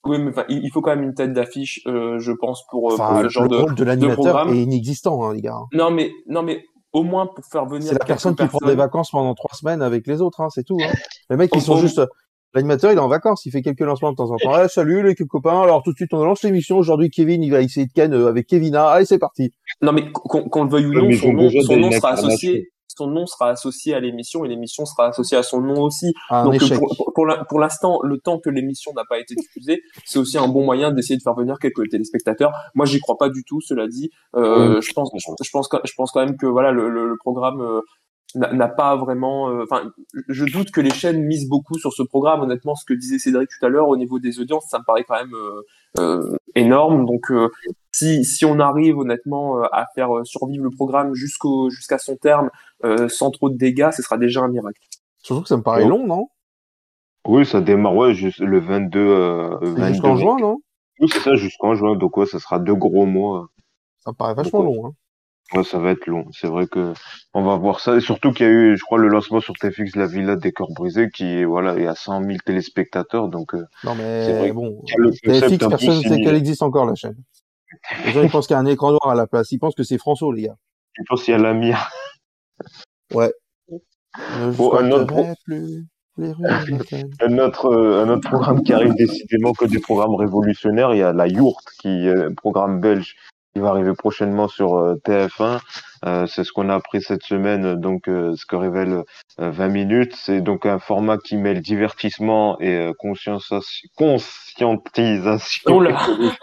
oui, mais il faut quand même une tête d'affiche, euh, je pense, pour, euh, enfin, pour ce genre le rôle de, l'animateur est inexistant, hein, les gars. Non, mais non, mais au moins pour faire venir. C'est la personne qui prend des vacances pendant trois semaines avec les autres, hein, c'est tout. Hein. Les mecs, ils sont juste. L'animateur, il est en vacances, il fait quelques lancements de temps en temps. Eh, salut les copains, alors tout de suite on lance l'émission. Aujourd'hui, Kevin, il va essayer de ken euh, avec Kevina. Allez, c'est parti. Non, mais qu'on le veuille ou non, son nom, son nom sera associé son nom sera associé à l'émission et l'émission sera associée à son nom aussi. Donc pour, pour, l'instant, le temps que l'émission n'a pas été diffusée, c'est aussi un bon moyen d'essayer de faire venir quelques téléspectateurs. Moi, j'y crois pas du tout. Cela dit, euh, je pense, je pense, je pense quand même que voilà, le, le, programme euh, n'a pas vraiment. Euh, enfin, je doute que les chaînes misent beaucoup sur ce programme. Honnêtement, ce que disait Cédric tout à l'heure au niveau des audiences, ça me paraît quand même euh, euh énorme. Donc, euh, si si on arrive honnêtement à faire survivre le programme jusqu'au jusqu'à son terme sans trop de dégâts, ce sera déjà un miracle. Surtout que ça me paraît long, non? Oui, ça démarre ouais, juste le 22. jusqu'en juin, non? Oui, c'est ça, jusqu'en juin. Donc ouais, ça sera deux gros mois. Ça me paraît vachement long. Hein. Ouais, ça va être long. C'est vrai que on va voir ça. Et surtout qu'il y a eu, je crois, le lancement sur TFX La Villa des Corps Brisés qui est, voilà, il y a 100 000 téléspectateurs. Donc, euh, non, mais bon, TFX, personne ne sait qu'elle existe encore, la chaîne. Les gens, ils pensent qu'il y a un écran noir à la place. Ils pensent que c'est François, les gars. Ils pensent qu'il y a la mire. Ouais. bon, un autre, plus un, autre, euh, un autre programme qui arrive décidément que des programmes révolutionnaires. Il y a la Yourte, qui est un programme belge qui va arriver prochainement sur euh, TF1. Euh, c'est ce qu'on a appris cette semaine, donc euh, ce que révèle 20 minutes. C'est donc un format qui mêle divertissement et conscientisation. Oh là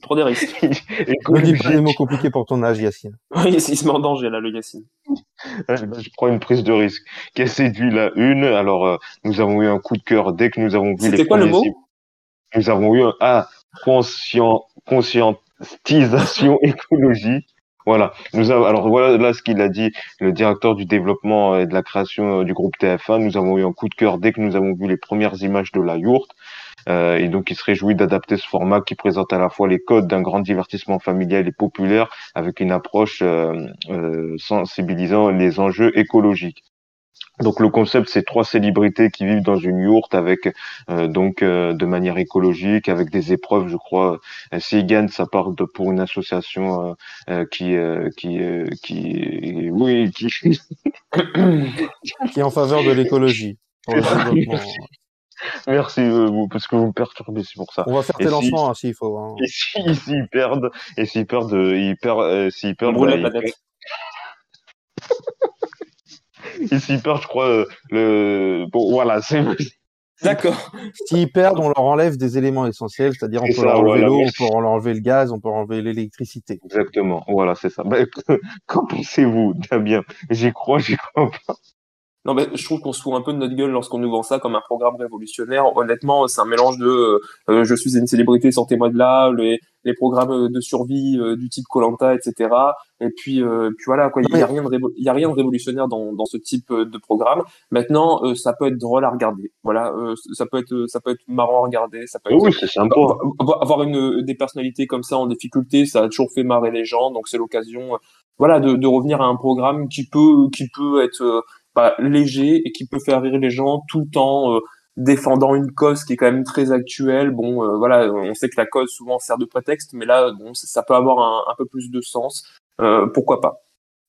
Trop des risques. Ne dis pas des mots compliqués pour ton âge, Yacine. Oui, il se met en danger là, le Yacine. je prends une prise de risque. Qui a séduit la une? Alors, euh, nous avons eu un coup de cœur dès que nous avons vu les C'était quoi le mot? Nous avons eu un ah, conscient, conscientisation écologique. Voilà. Nous avons, alors voilà là ce qu'il a dit le directeur du développement et de la création euh, du groupe TF1. Nous avons eu un coup de cœur dès que nous avons vu les premières images de la yourte. Euh, et donc il se réjouit d'adapter ce format qui présente à la fois les codes d'un grand divertissement familial et populaire avec une approche euh, euh sensibilisant les enjeux écologiques. Donc le concept, c'est trois célébrités qui vivent dans une yourte avec euh, donc euh, de manière écologique, avec des épreuves, je crois. Euh, S'ils gagnent, ça part de, pour une association qui qui qui oui qui qui est en faveur de l'écologie. Merci vous parce que vous me perturbez, c'est pour ça. On va faire tes lancements hein, s'il faut. Hein. Et s'ils perdent, et s'ils perdent, ils perdent, s'ils perdent, bah, S'ils perdent, je crois, euh, le. Bon, voilà, c'est. D'accord. S'ils perdent, on leur enlève des éléments essentiels, c'est-à-dire on peut leur enlever l'eau, on peut leur enlever le gaz, on peut leur enlever l'électricité. Exactement, voilà, c'est ça. Bah, Qu'en pensez-vous Bien, j'y crois, j'y crois pas. Non, mais je trouve qu'on se fout un peu de notre gueule lorsqu'on nous vend ça comme un programme révolutionnaire. Honnêtement, c'est un mélange de euh, euh, je suis une célébrité, sortez-moi de là, les, les programmes de survie euh, du type Colanta, etc. Et puis, puis voilà, quoi. Il y a rien de il y a rien de révolutionnaire dans, dans ce type de programme. Maintenant, ça peut être drôle à regarder. Voilà, ça peut être ça peut être marrant à regarder. Ça peut être, oui, c'est sympa. Avoir une des personnalités comme ça en difficulté, ça a toujours fait marrer les gens. Donc c'est l'occasion, voilà, de, de revenir à un programme qui peut qui peut être pas léger et qui peut faire rire les gens tout en euh, défendant une cause qui est quand même très actuelle. Bon, euh, voilà, on sait que la cause souvent sert de prétexte, mais là, bon, ça peut avoir un, un peu plus de sens. Euh, pourquoi pas?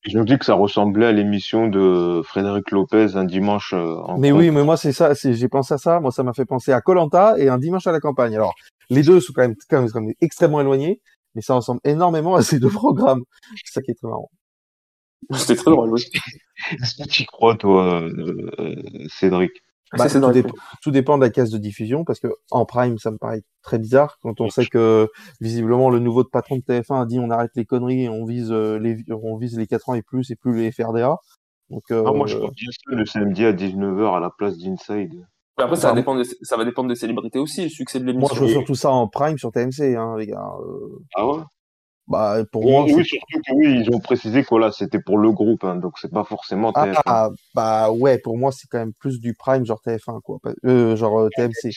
Je me dis que ça ressemblait à l'émission de Frédéric Lopez un dimanche. En mais oui, mais moi c'est ça, j'ai pensé à ça. Moi, ça m'a fait penser à Colanta et un dimanche à la campagne. Alors, les deux sont quand même, quand même, quand même extrêmement éloignés, mais ça ressemble énormément à ces deux programmes. C'est ça qui est très marrant. C'était très drôle, oui. Est-ce que tu crois, toi, euh, euh, Cédric? Bah, tout, dépend, tout, dépend de la case de diffusion parce que en prime ça me paraît très bizarre quand on sait que visiblement le nouveau patron de TF1 a dit on arrête les conneries on vise euh, les on vise les 4 ans et plus et plus les FRDA donc ah, moi je crois que le samedi à 19h à la place d'Inside. Après ça va dépendre ça va dépendre des célébrités aussi le succès de l'émission moi je veux surtout ça en prime sur TMC hein les gars ah ouais? Bah, pour moi, oui, surtout que oui, ils ont précisé que là, c'était pour le groupe, hein, donc c'est pas forcément TF1. Ah, bah ouais, pour moi, c'est quand même plus du prime, genre TF1, quoi, euh, genre euh, TMC.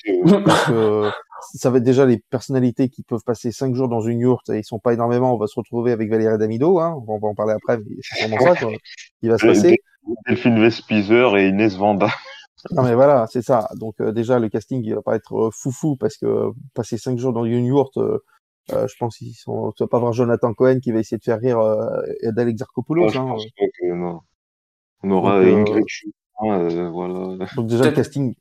Parce que ça va être déjà les personnalités qui peuvent passer cinq jours dans une yourte, et ils sont pas énormément, on va se retrouver avec Valérie Damido, hein, on va en parler après, mais c'est vraiment ça, quoi, qui va se passer. Delphine Vespizer et Inès Vanda. Non mais voilà, c'est ça. Donc euh, déjà le casting il va pas être euh, foufou parce que passer cinq jours dans une yourte, euh, je pense qu'ils sont. Tu vas pas voir Jonathan Cohen qui va essayer de faire rire euh, Adèle Exarchopoulos. Ah, hein. que, non. On aura donc, Ingrid euh, euh, voilà. Donc déjà le casting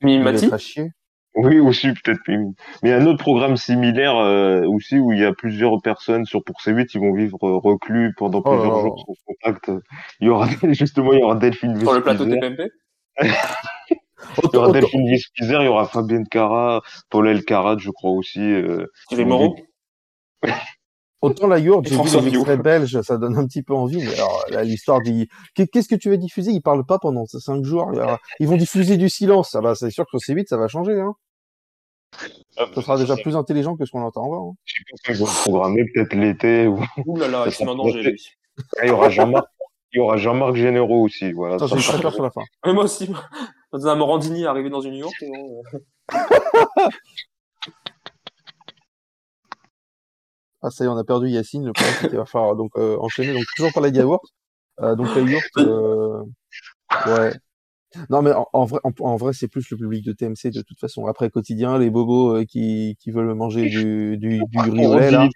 à chier. Oui, aussi peut-être. Mais il y a un autre programme similaire euh, aussi où il y a plusieurs personnes sur pour C8, ils vont vivre reclus pendant oh plusieurs jours sans contact. Il y aura justement il y aura Delphine Sur le plateau TPMP Il y aura Delphine Vespizer, il y aura Fabienne Cara, Paul Elkarat, je crois aussi. Euh, Thierry Moreau Autant la yourte, j'ai vu les extraits belges, ça donne un petit peu envie, mais alors, l'histoire dit, qu'est-ce que tu veux diffuser? Ils parlent pas pendant cinq jours. Ils vont diffuser du silence. Ah bah, c'est sûr que c'est vite, ça va changer, hein. Ah, ça sera déjà plus intelligent que ce qu'on entend avant. Hein. Je sais pas si vont programmer peut-être l'été ou. Ouh là là, c'est maintenant j'ai Il y aura Jean-Marc, il y aura Jean-Marc Généraux aussi, voilà. j'ai très peur sur la fin. Mais moi aussi. Dans un Morandini arrivé dans une York, Ah, ça y est, on a perdu Yacine. Le problème, c'est qu'il va falloir donc euh, enchaîner. Donc toujours par la yaourt. Euh, donc la yaourt, euh, ouais. Non, mais en, vrai, en, vrai, c'est plus le public de TMC de toute façon. Après quotidien, les bobos euh, qui, qui veulent manger du, du, là.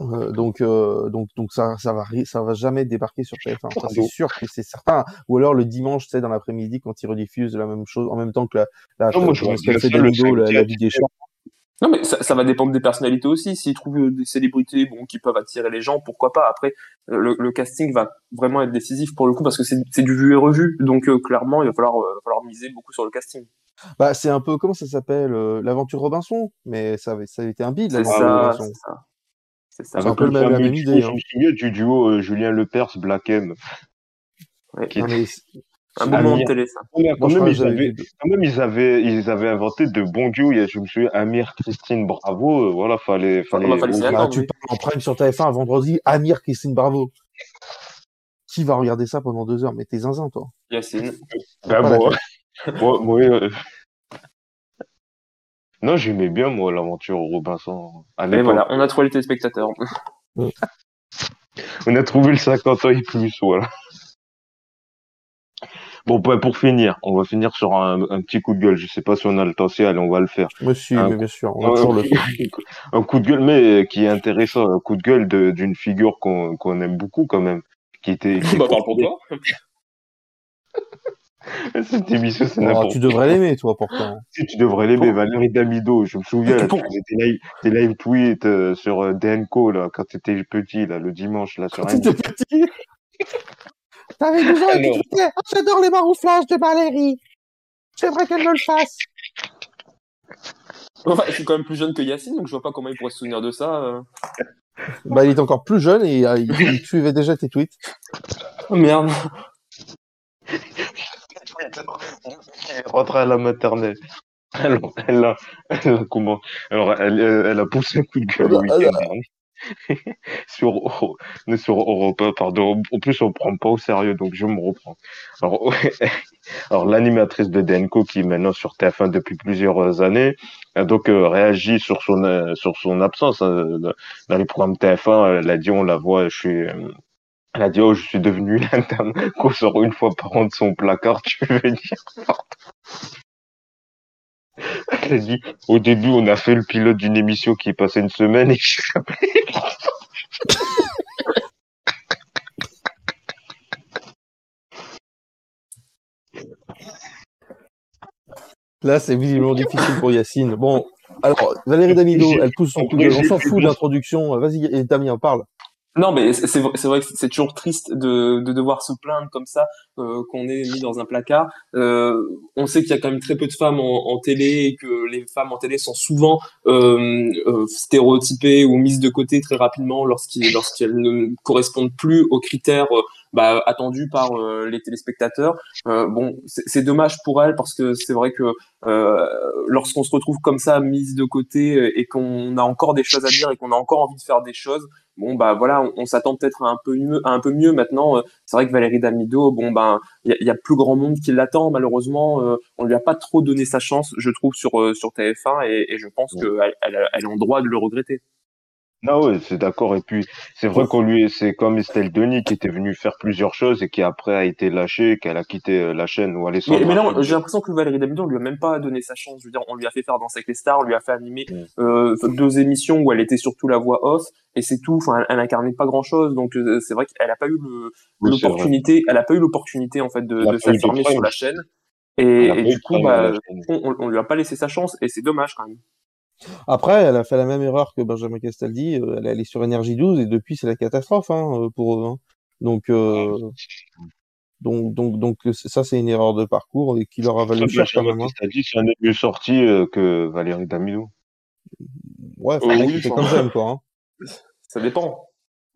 Euh, donc, euh, donc, donc ça, ça va, ça va jamais débarquer sur TF1. Ça, c'est sûr que c'est certain. Ou alors le dimanche, tu sais, dans l'après-midi, quand ils rediffusent la même chose en même temps que la, la, non, moi, je la, la vie des champs. Non, mais ça, ça, va dépendre des personnalités aussi. S'ils trouvent euh, des célébrités bon, qui peuvent attirer les gens, pourquoi pas. Après, euh, le, le casting va vraiment être décisif pour le coup parce que c'est du vu et revu. Donc euh, clairement, il va falloir, euh, falloir miser beaucoup sur le casting. Bah, c'est un peu comment ça s'appelle l'aventure Robinson, mais ça avait, ça avait été un bide. C'est ça, ça. C'est ça. C'est un peu le même- la même duo, idée, Je hein. me souviens du duo euh, Julien Lepers, Black M. Ouais. qui Un bon moment de Amir. télé, ça. Quand même, ils avaient, vu- quand même, ils avaient, ils avaient inventé de bons duos. Il y a, je me souviens, Amir, Christine, Bravo. euh, voilà, fallait, fallait. bah, fallait Bah, attendre, tu oui. parles en prime sur TF1 un vendredi, Amir, Christine Bravo. Qui va regarder ça pendant deux heures? Mais t'es zinzin, toi. Yacine. Ben, Pas la moi, moi, moi, euh, Non, j'aimais bien, moi, l'aventure Robinson. L'époque, voilà, on a trouvé le téléspectateur. on a trouvé le 50 ans et plus, voilà. Bon, bah, pour finir, on va finir sur un, un petit coup de gueule. Je sais pas si on a le temps, si allez, on va le faire. Monsieur, Un mais coup- bien sûr, on a toujours le un, un coup de gueule, mais qui est intéressant, un coup de gueule d'une figure qu'on qu'on aime beaucoup quand même, qui était. Qui bah, parle pour toi. Cette émission, c'est Oh, n'importe tu devrais l'aimer, toi, pourtant. Si, tu devrais l'aimer, Valérie Damido. Je me souviens, là, tu Pour- faisais tes live, tes live tweets euh, sur euh, DNCO, là, quand t'étais petit, là, le dimanche, là, sur Quand t'étais petit. T'avais 12 ans et Alors. Ah, J'adore les marouflages de Valérie. J'aimerais qu'elle me le fasse. Enfin, je suis quand même plus jeune que Yacine, donc je vois pas comment il pourrait se souvenir de ça. euh. Bah, il était encore plus jeune et euh, il, il suivait déjà tes tweets. Oh merde. rentrée à la maternelle. Alors, elle a, elle a comment? Alors, elle, a poussé un coup de gueule le Sur, 1, pardon. En plus, on prend pas au sérieux, donc je me reprends. Alors, l'animatrice de Denko, qui est maintenant sur TF1 depuis plusieurs années, a donc euh, réagi sur son, euh, sur son absence hein, dans- les programmes TF1. Elle a dit, on la voit, je suis... euh, Elle a dit, oh, je suis devenu l'interne qu'on sort une fois par an de son placard, tu veux dire Elle dit, au début, on a fait le pilote d'une émission qui est passée une semaine et qui Là, c'est visiblement difficile pour Yacine. Bon, alors, Valérie Damido, elle pousse son coup de. On s'en fout de l'introduction. Vas-y, et Damien, parle. Non, mais c'est vrai, que c'est toujours triste de, de devoir se plaindre comme ça, euh, qu'on est mis dans un placard. Euh, on sait qu'il y a quand même très peu de femmes en, en télé et que les femmes en télé sont souvent euh, euh, stéréotypées ou mises de côté très rapidement lorsqu'elles ne correspondent plus aux critères euh, bah, attendus par euh, les téléspectateurs. Bon, c'est dommage pour elles parce que c'est vrai que lorsqu'on se retrouve comme ça mise de côté et qu'on a encore des choses à dire et qu'on a encore envie de faire des choses, bon bah voilà, on, on s'attend peut-être à un peu mieux, à un peu mieux maintenant. Euh, C'est vrai que Valérie Damido, bon ben il y a, il y a plus grand monde qui l'attend malheureusement. Euh, on lui a pas trop donné sa chance, je trouve sur euh, sur TF1 et, et je pense Ouais. qu'elle elle, a- elle est en droit de le regretter. Non, ouais, c'est d'accord. Et puis, c'est vrai qu'on lui, c'est comme Estelle Denis qui était venue faire plusieurs choses et qui après a été lâchée, qu'elle a quitté euh, la chaîne ou est Mais, mais là, on- j'ai l'impression que Valérie Damido, on lui a même pas donné sa chance. Je veux dire, on lui a fait faire Danser avec les stars, on lui a fait animer euh, deux émissions où elle était surtout la voix off, et c'est tout. Enfin, elle, elle incarnait pas grand chose, donc euh, c'est vrai qu'elle a pas eu Oui, l'opportunité, elle a pas eu l'opportunité en fait de, de s'affirmer sur la chaîne. Et, du coup, bah, on- on lui a pas laissé sa chance, et c'est dommage quand même. Après, elle a fait la même erreur que Benjamin Castaldi. euh, Elle est allée sur Énergie 12 et depuis, c'est la catastrophe hein, euh, pour eux. hein. Donc, euh, donc, donc, donc, c'est- ça, c'est une erreur de parcours et qui leur a valu cher quand même. hein. dit, c'est un mieux sorti euh, que Valérie Damido. Ouais, faut pas oui, que c'est comme j'aime, quoi. hein. Ça dépend.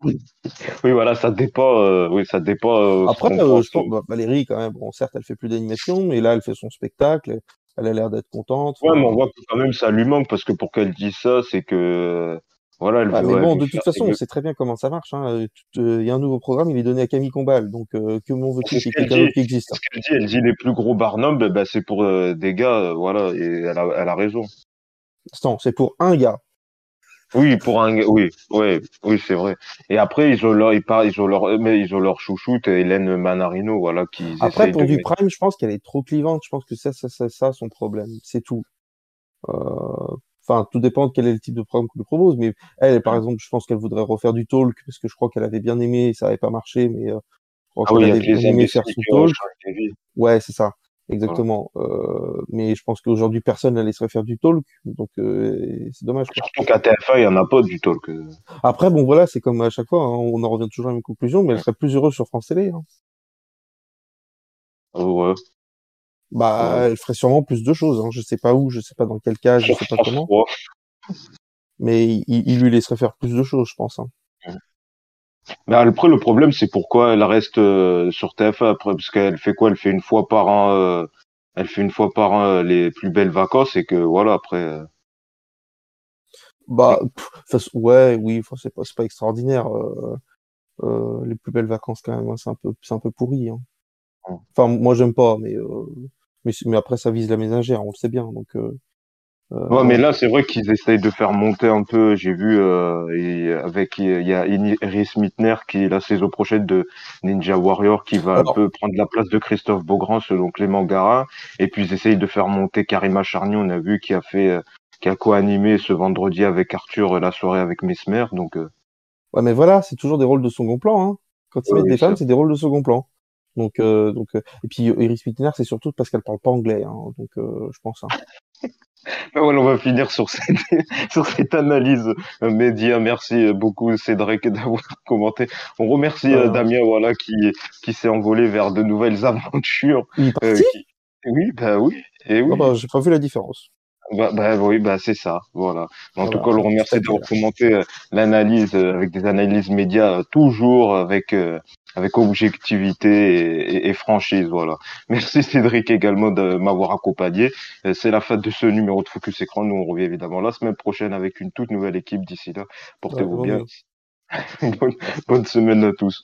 Oui, voilà, ça dépend. euh, oui, ça dépend. euh, Après, euh, je pense, bah, Valérie, quand même, bon, certes, elle fait plus d'animation, mais là, elle fait son spectacle. Elle a l'air d'être contente. Ouais, mais on voit que quand même ça lui manque parce que pour qu'elle dise ça, c'est que voilà, elle Ah, veut- mais bon, de toute façon, on sait très bien comment ça marche. hein. Euh, euh, Il y a un nouveau programme, il est donné à Camille Combal. Donc, euh, que m'en veux-tu C'est quelqu'un qui existe ce qu'elle dit, elle dit les plus gros Barnum, ben, ben, c'est pour euh, des gars, voilà, et elle a, elle a raison. Non, c'est pour un gars. Oui, pour un, oui, ouais, oui, c'est vrai. Et après, ils ont leur, ils parlent, ils ont leur, mais ils ont leur chouchoute, Hélène Manarino, voilà, qui Après, pour de du prime, je pense qu'elle est trop clivante. Je pense que ça, ça, ça, ça, son problème. C'est tout. Euh, Enfin, tout dépend de quel est le type de programme qu'on lui propose. Mais elle, par exemple, je pense qu'elle voudrait refaire du talk parce que je crois qu'elle avait bien aimé, ça avait pas marché, mais euh, je crois Ah oui, qu'elle avait bien aimé faire ont talk. Ouais, c'est ça. Exactement. Euh, mais je pense qu'aujourd'hui, personne ne laisserait faire du talk. Donc, euh, c'est dommage. Quoi. Surtout qu'à TF1, il y en a pas du talk. Après, bon, voilà, c'est comme à chaque fois. hein, on en revient toujours à la même conclusion, mais elle serait plus heureuse sur France Télé. hein. Oh, ouais. Bah, Ouais. elle ferait sûrement plus de choses. Hein. Je sais pas où, je sais pas dans quel cas, je sais pas comment. Mais il, il, lui laisserait faire plus de choses, je pense. Hein. Mais après, le problème, c'est pourquoi elle reste euh, sur TF1 après, parce qu'elle fait quoi? Elle fait une fois par an, euh, elle fait une fois par an euh, les plus belles vacances, et que voilà, après. Bah, ouais, oui, c'est pas, pas extraordinaire. les plus belles vacances, quand même, hein, c'est un peu, c'est un peu pourri. Hein. Enfin, moi, j'aime pas, mais, mais, mais après, ça vise la ménagère, on le sait bien, donc. Euh, ouais, mais là, c'est vrai qu'ils essayent de faire monter un peu. J'ai vu euh, et avec il y a Iris Mitner qui est la saison prochaine de Ninja Warrior qui va un peu prendre la place de Christophe Beaugrand selon Clément Garin. Et puis ils essayent de faire monter Karima Charnier. On a vu qui a fait euh, qui a co-animé ce vendredi avec Arthur euh, la soirée avec Mesmer. Donc ouais, mais voilà, c'est toujours des rôles de second plan. Hein. Quand ils mettent des femmes, c'est des rôles de second plan. Donc, donc, et puis Iris Mitner, c'est surtout parce qu'elle parle pas anglais. Hein. Donc, je pense. Hein. On va finir sur cette, sur cette analyse euh, média. Merci beaucoup Cédric d'avoir commenté. On remercie euh, Damien voilà qui qui s'est envolé vers de nouvelles aventures. Euh, oui, bah oui. Et oui. Ah bah, j'ai pas vu la différence. Bah, bah, oui, bah c'est ça, voilà. En tout cas, on le remercie d'avoir commenté euh, l'analyse euh, avec des analyses médias euh, toujours avec avec objectivité et, franchise, voilà. Merci Cédric également de m'avoir accompagné. C'est la fin de ce numéro de Focus Écran. Nous on revient évidemment la semaine prochaine avec une toute nouvelle équipe. D'ici là, portez-vous bien. bonne, bonne semaine à tous.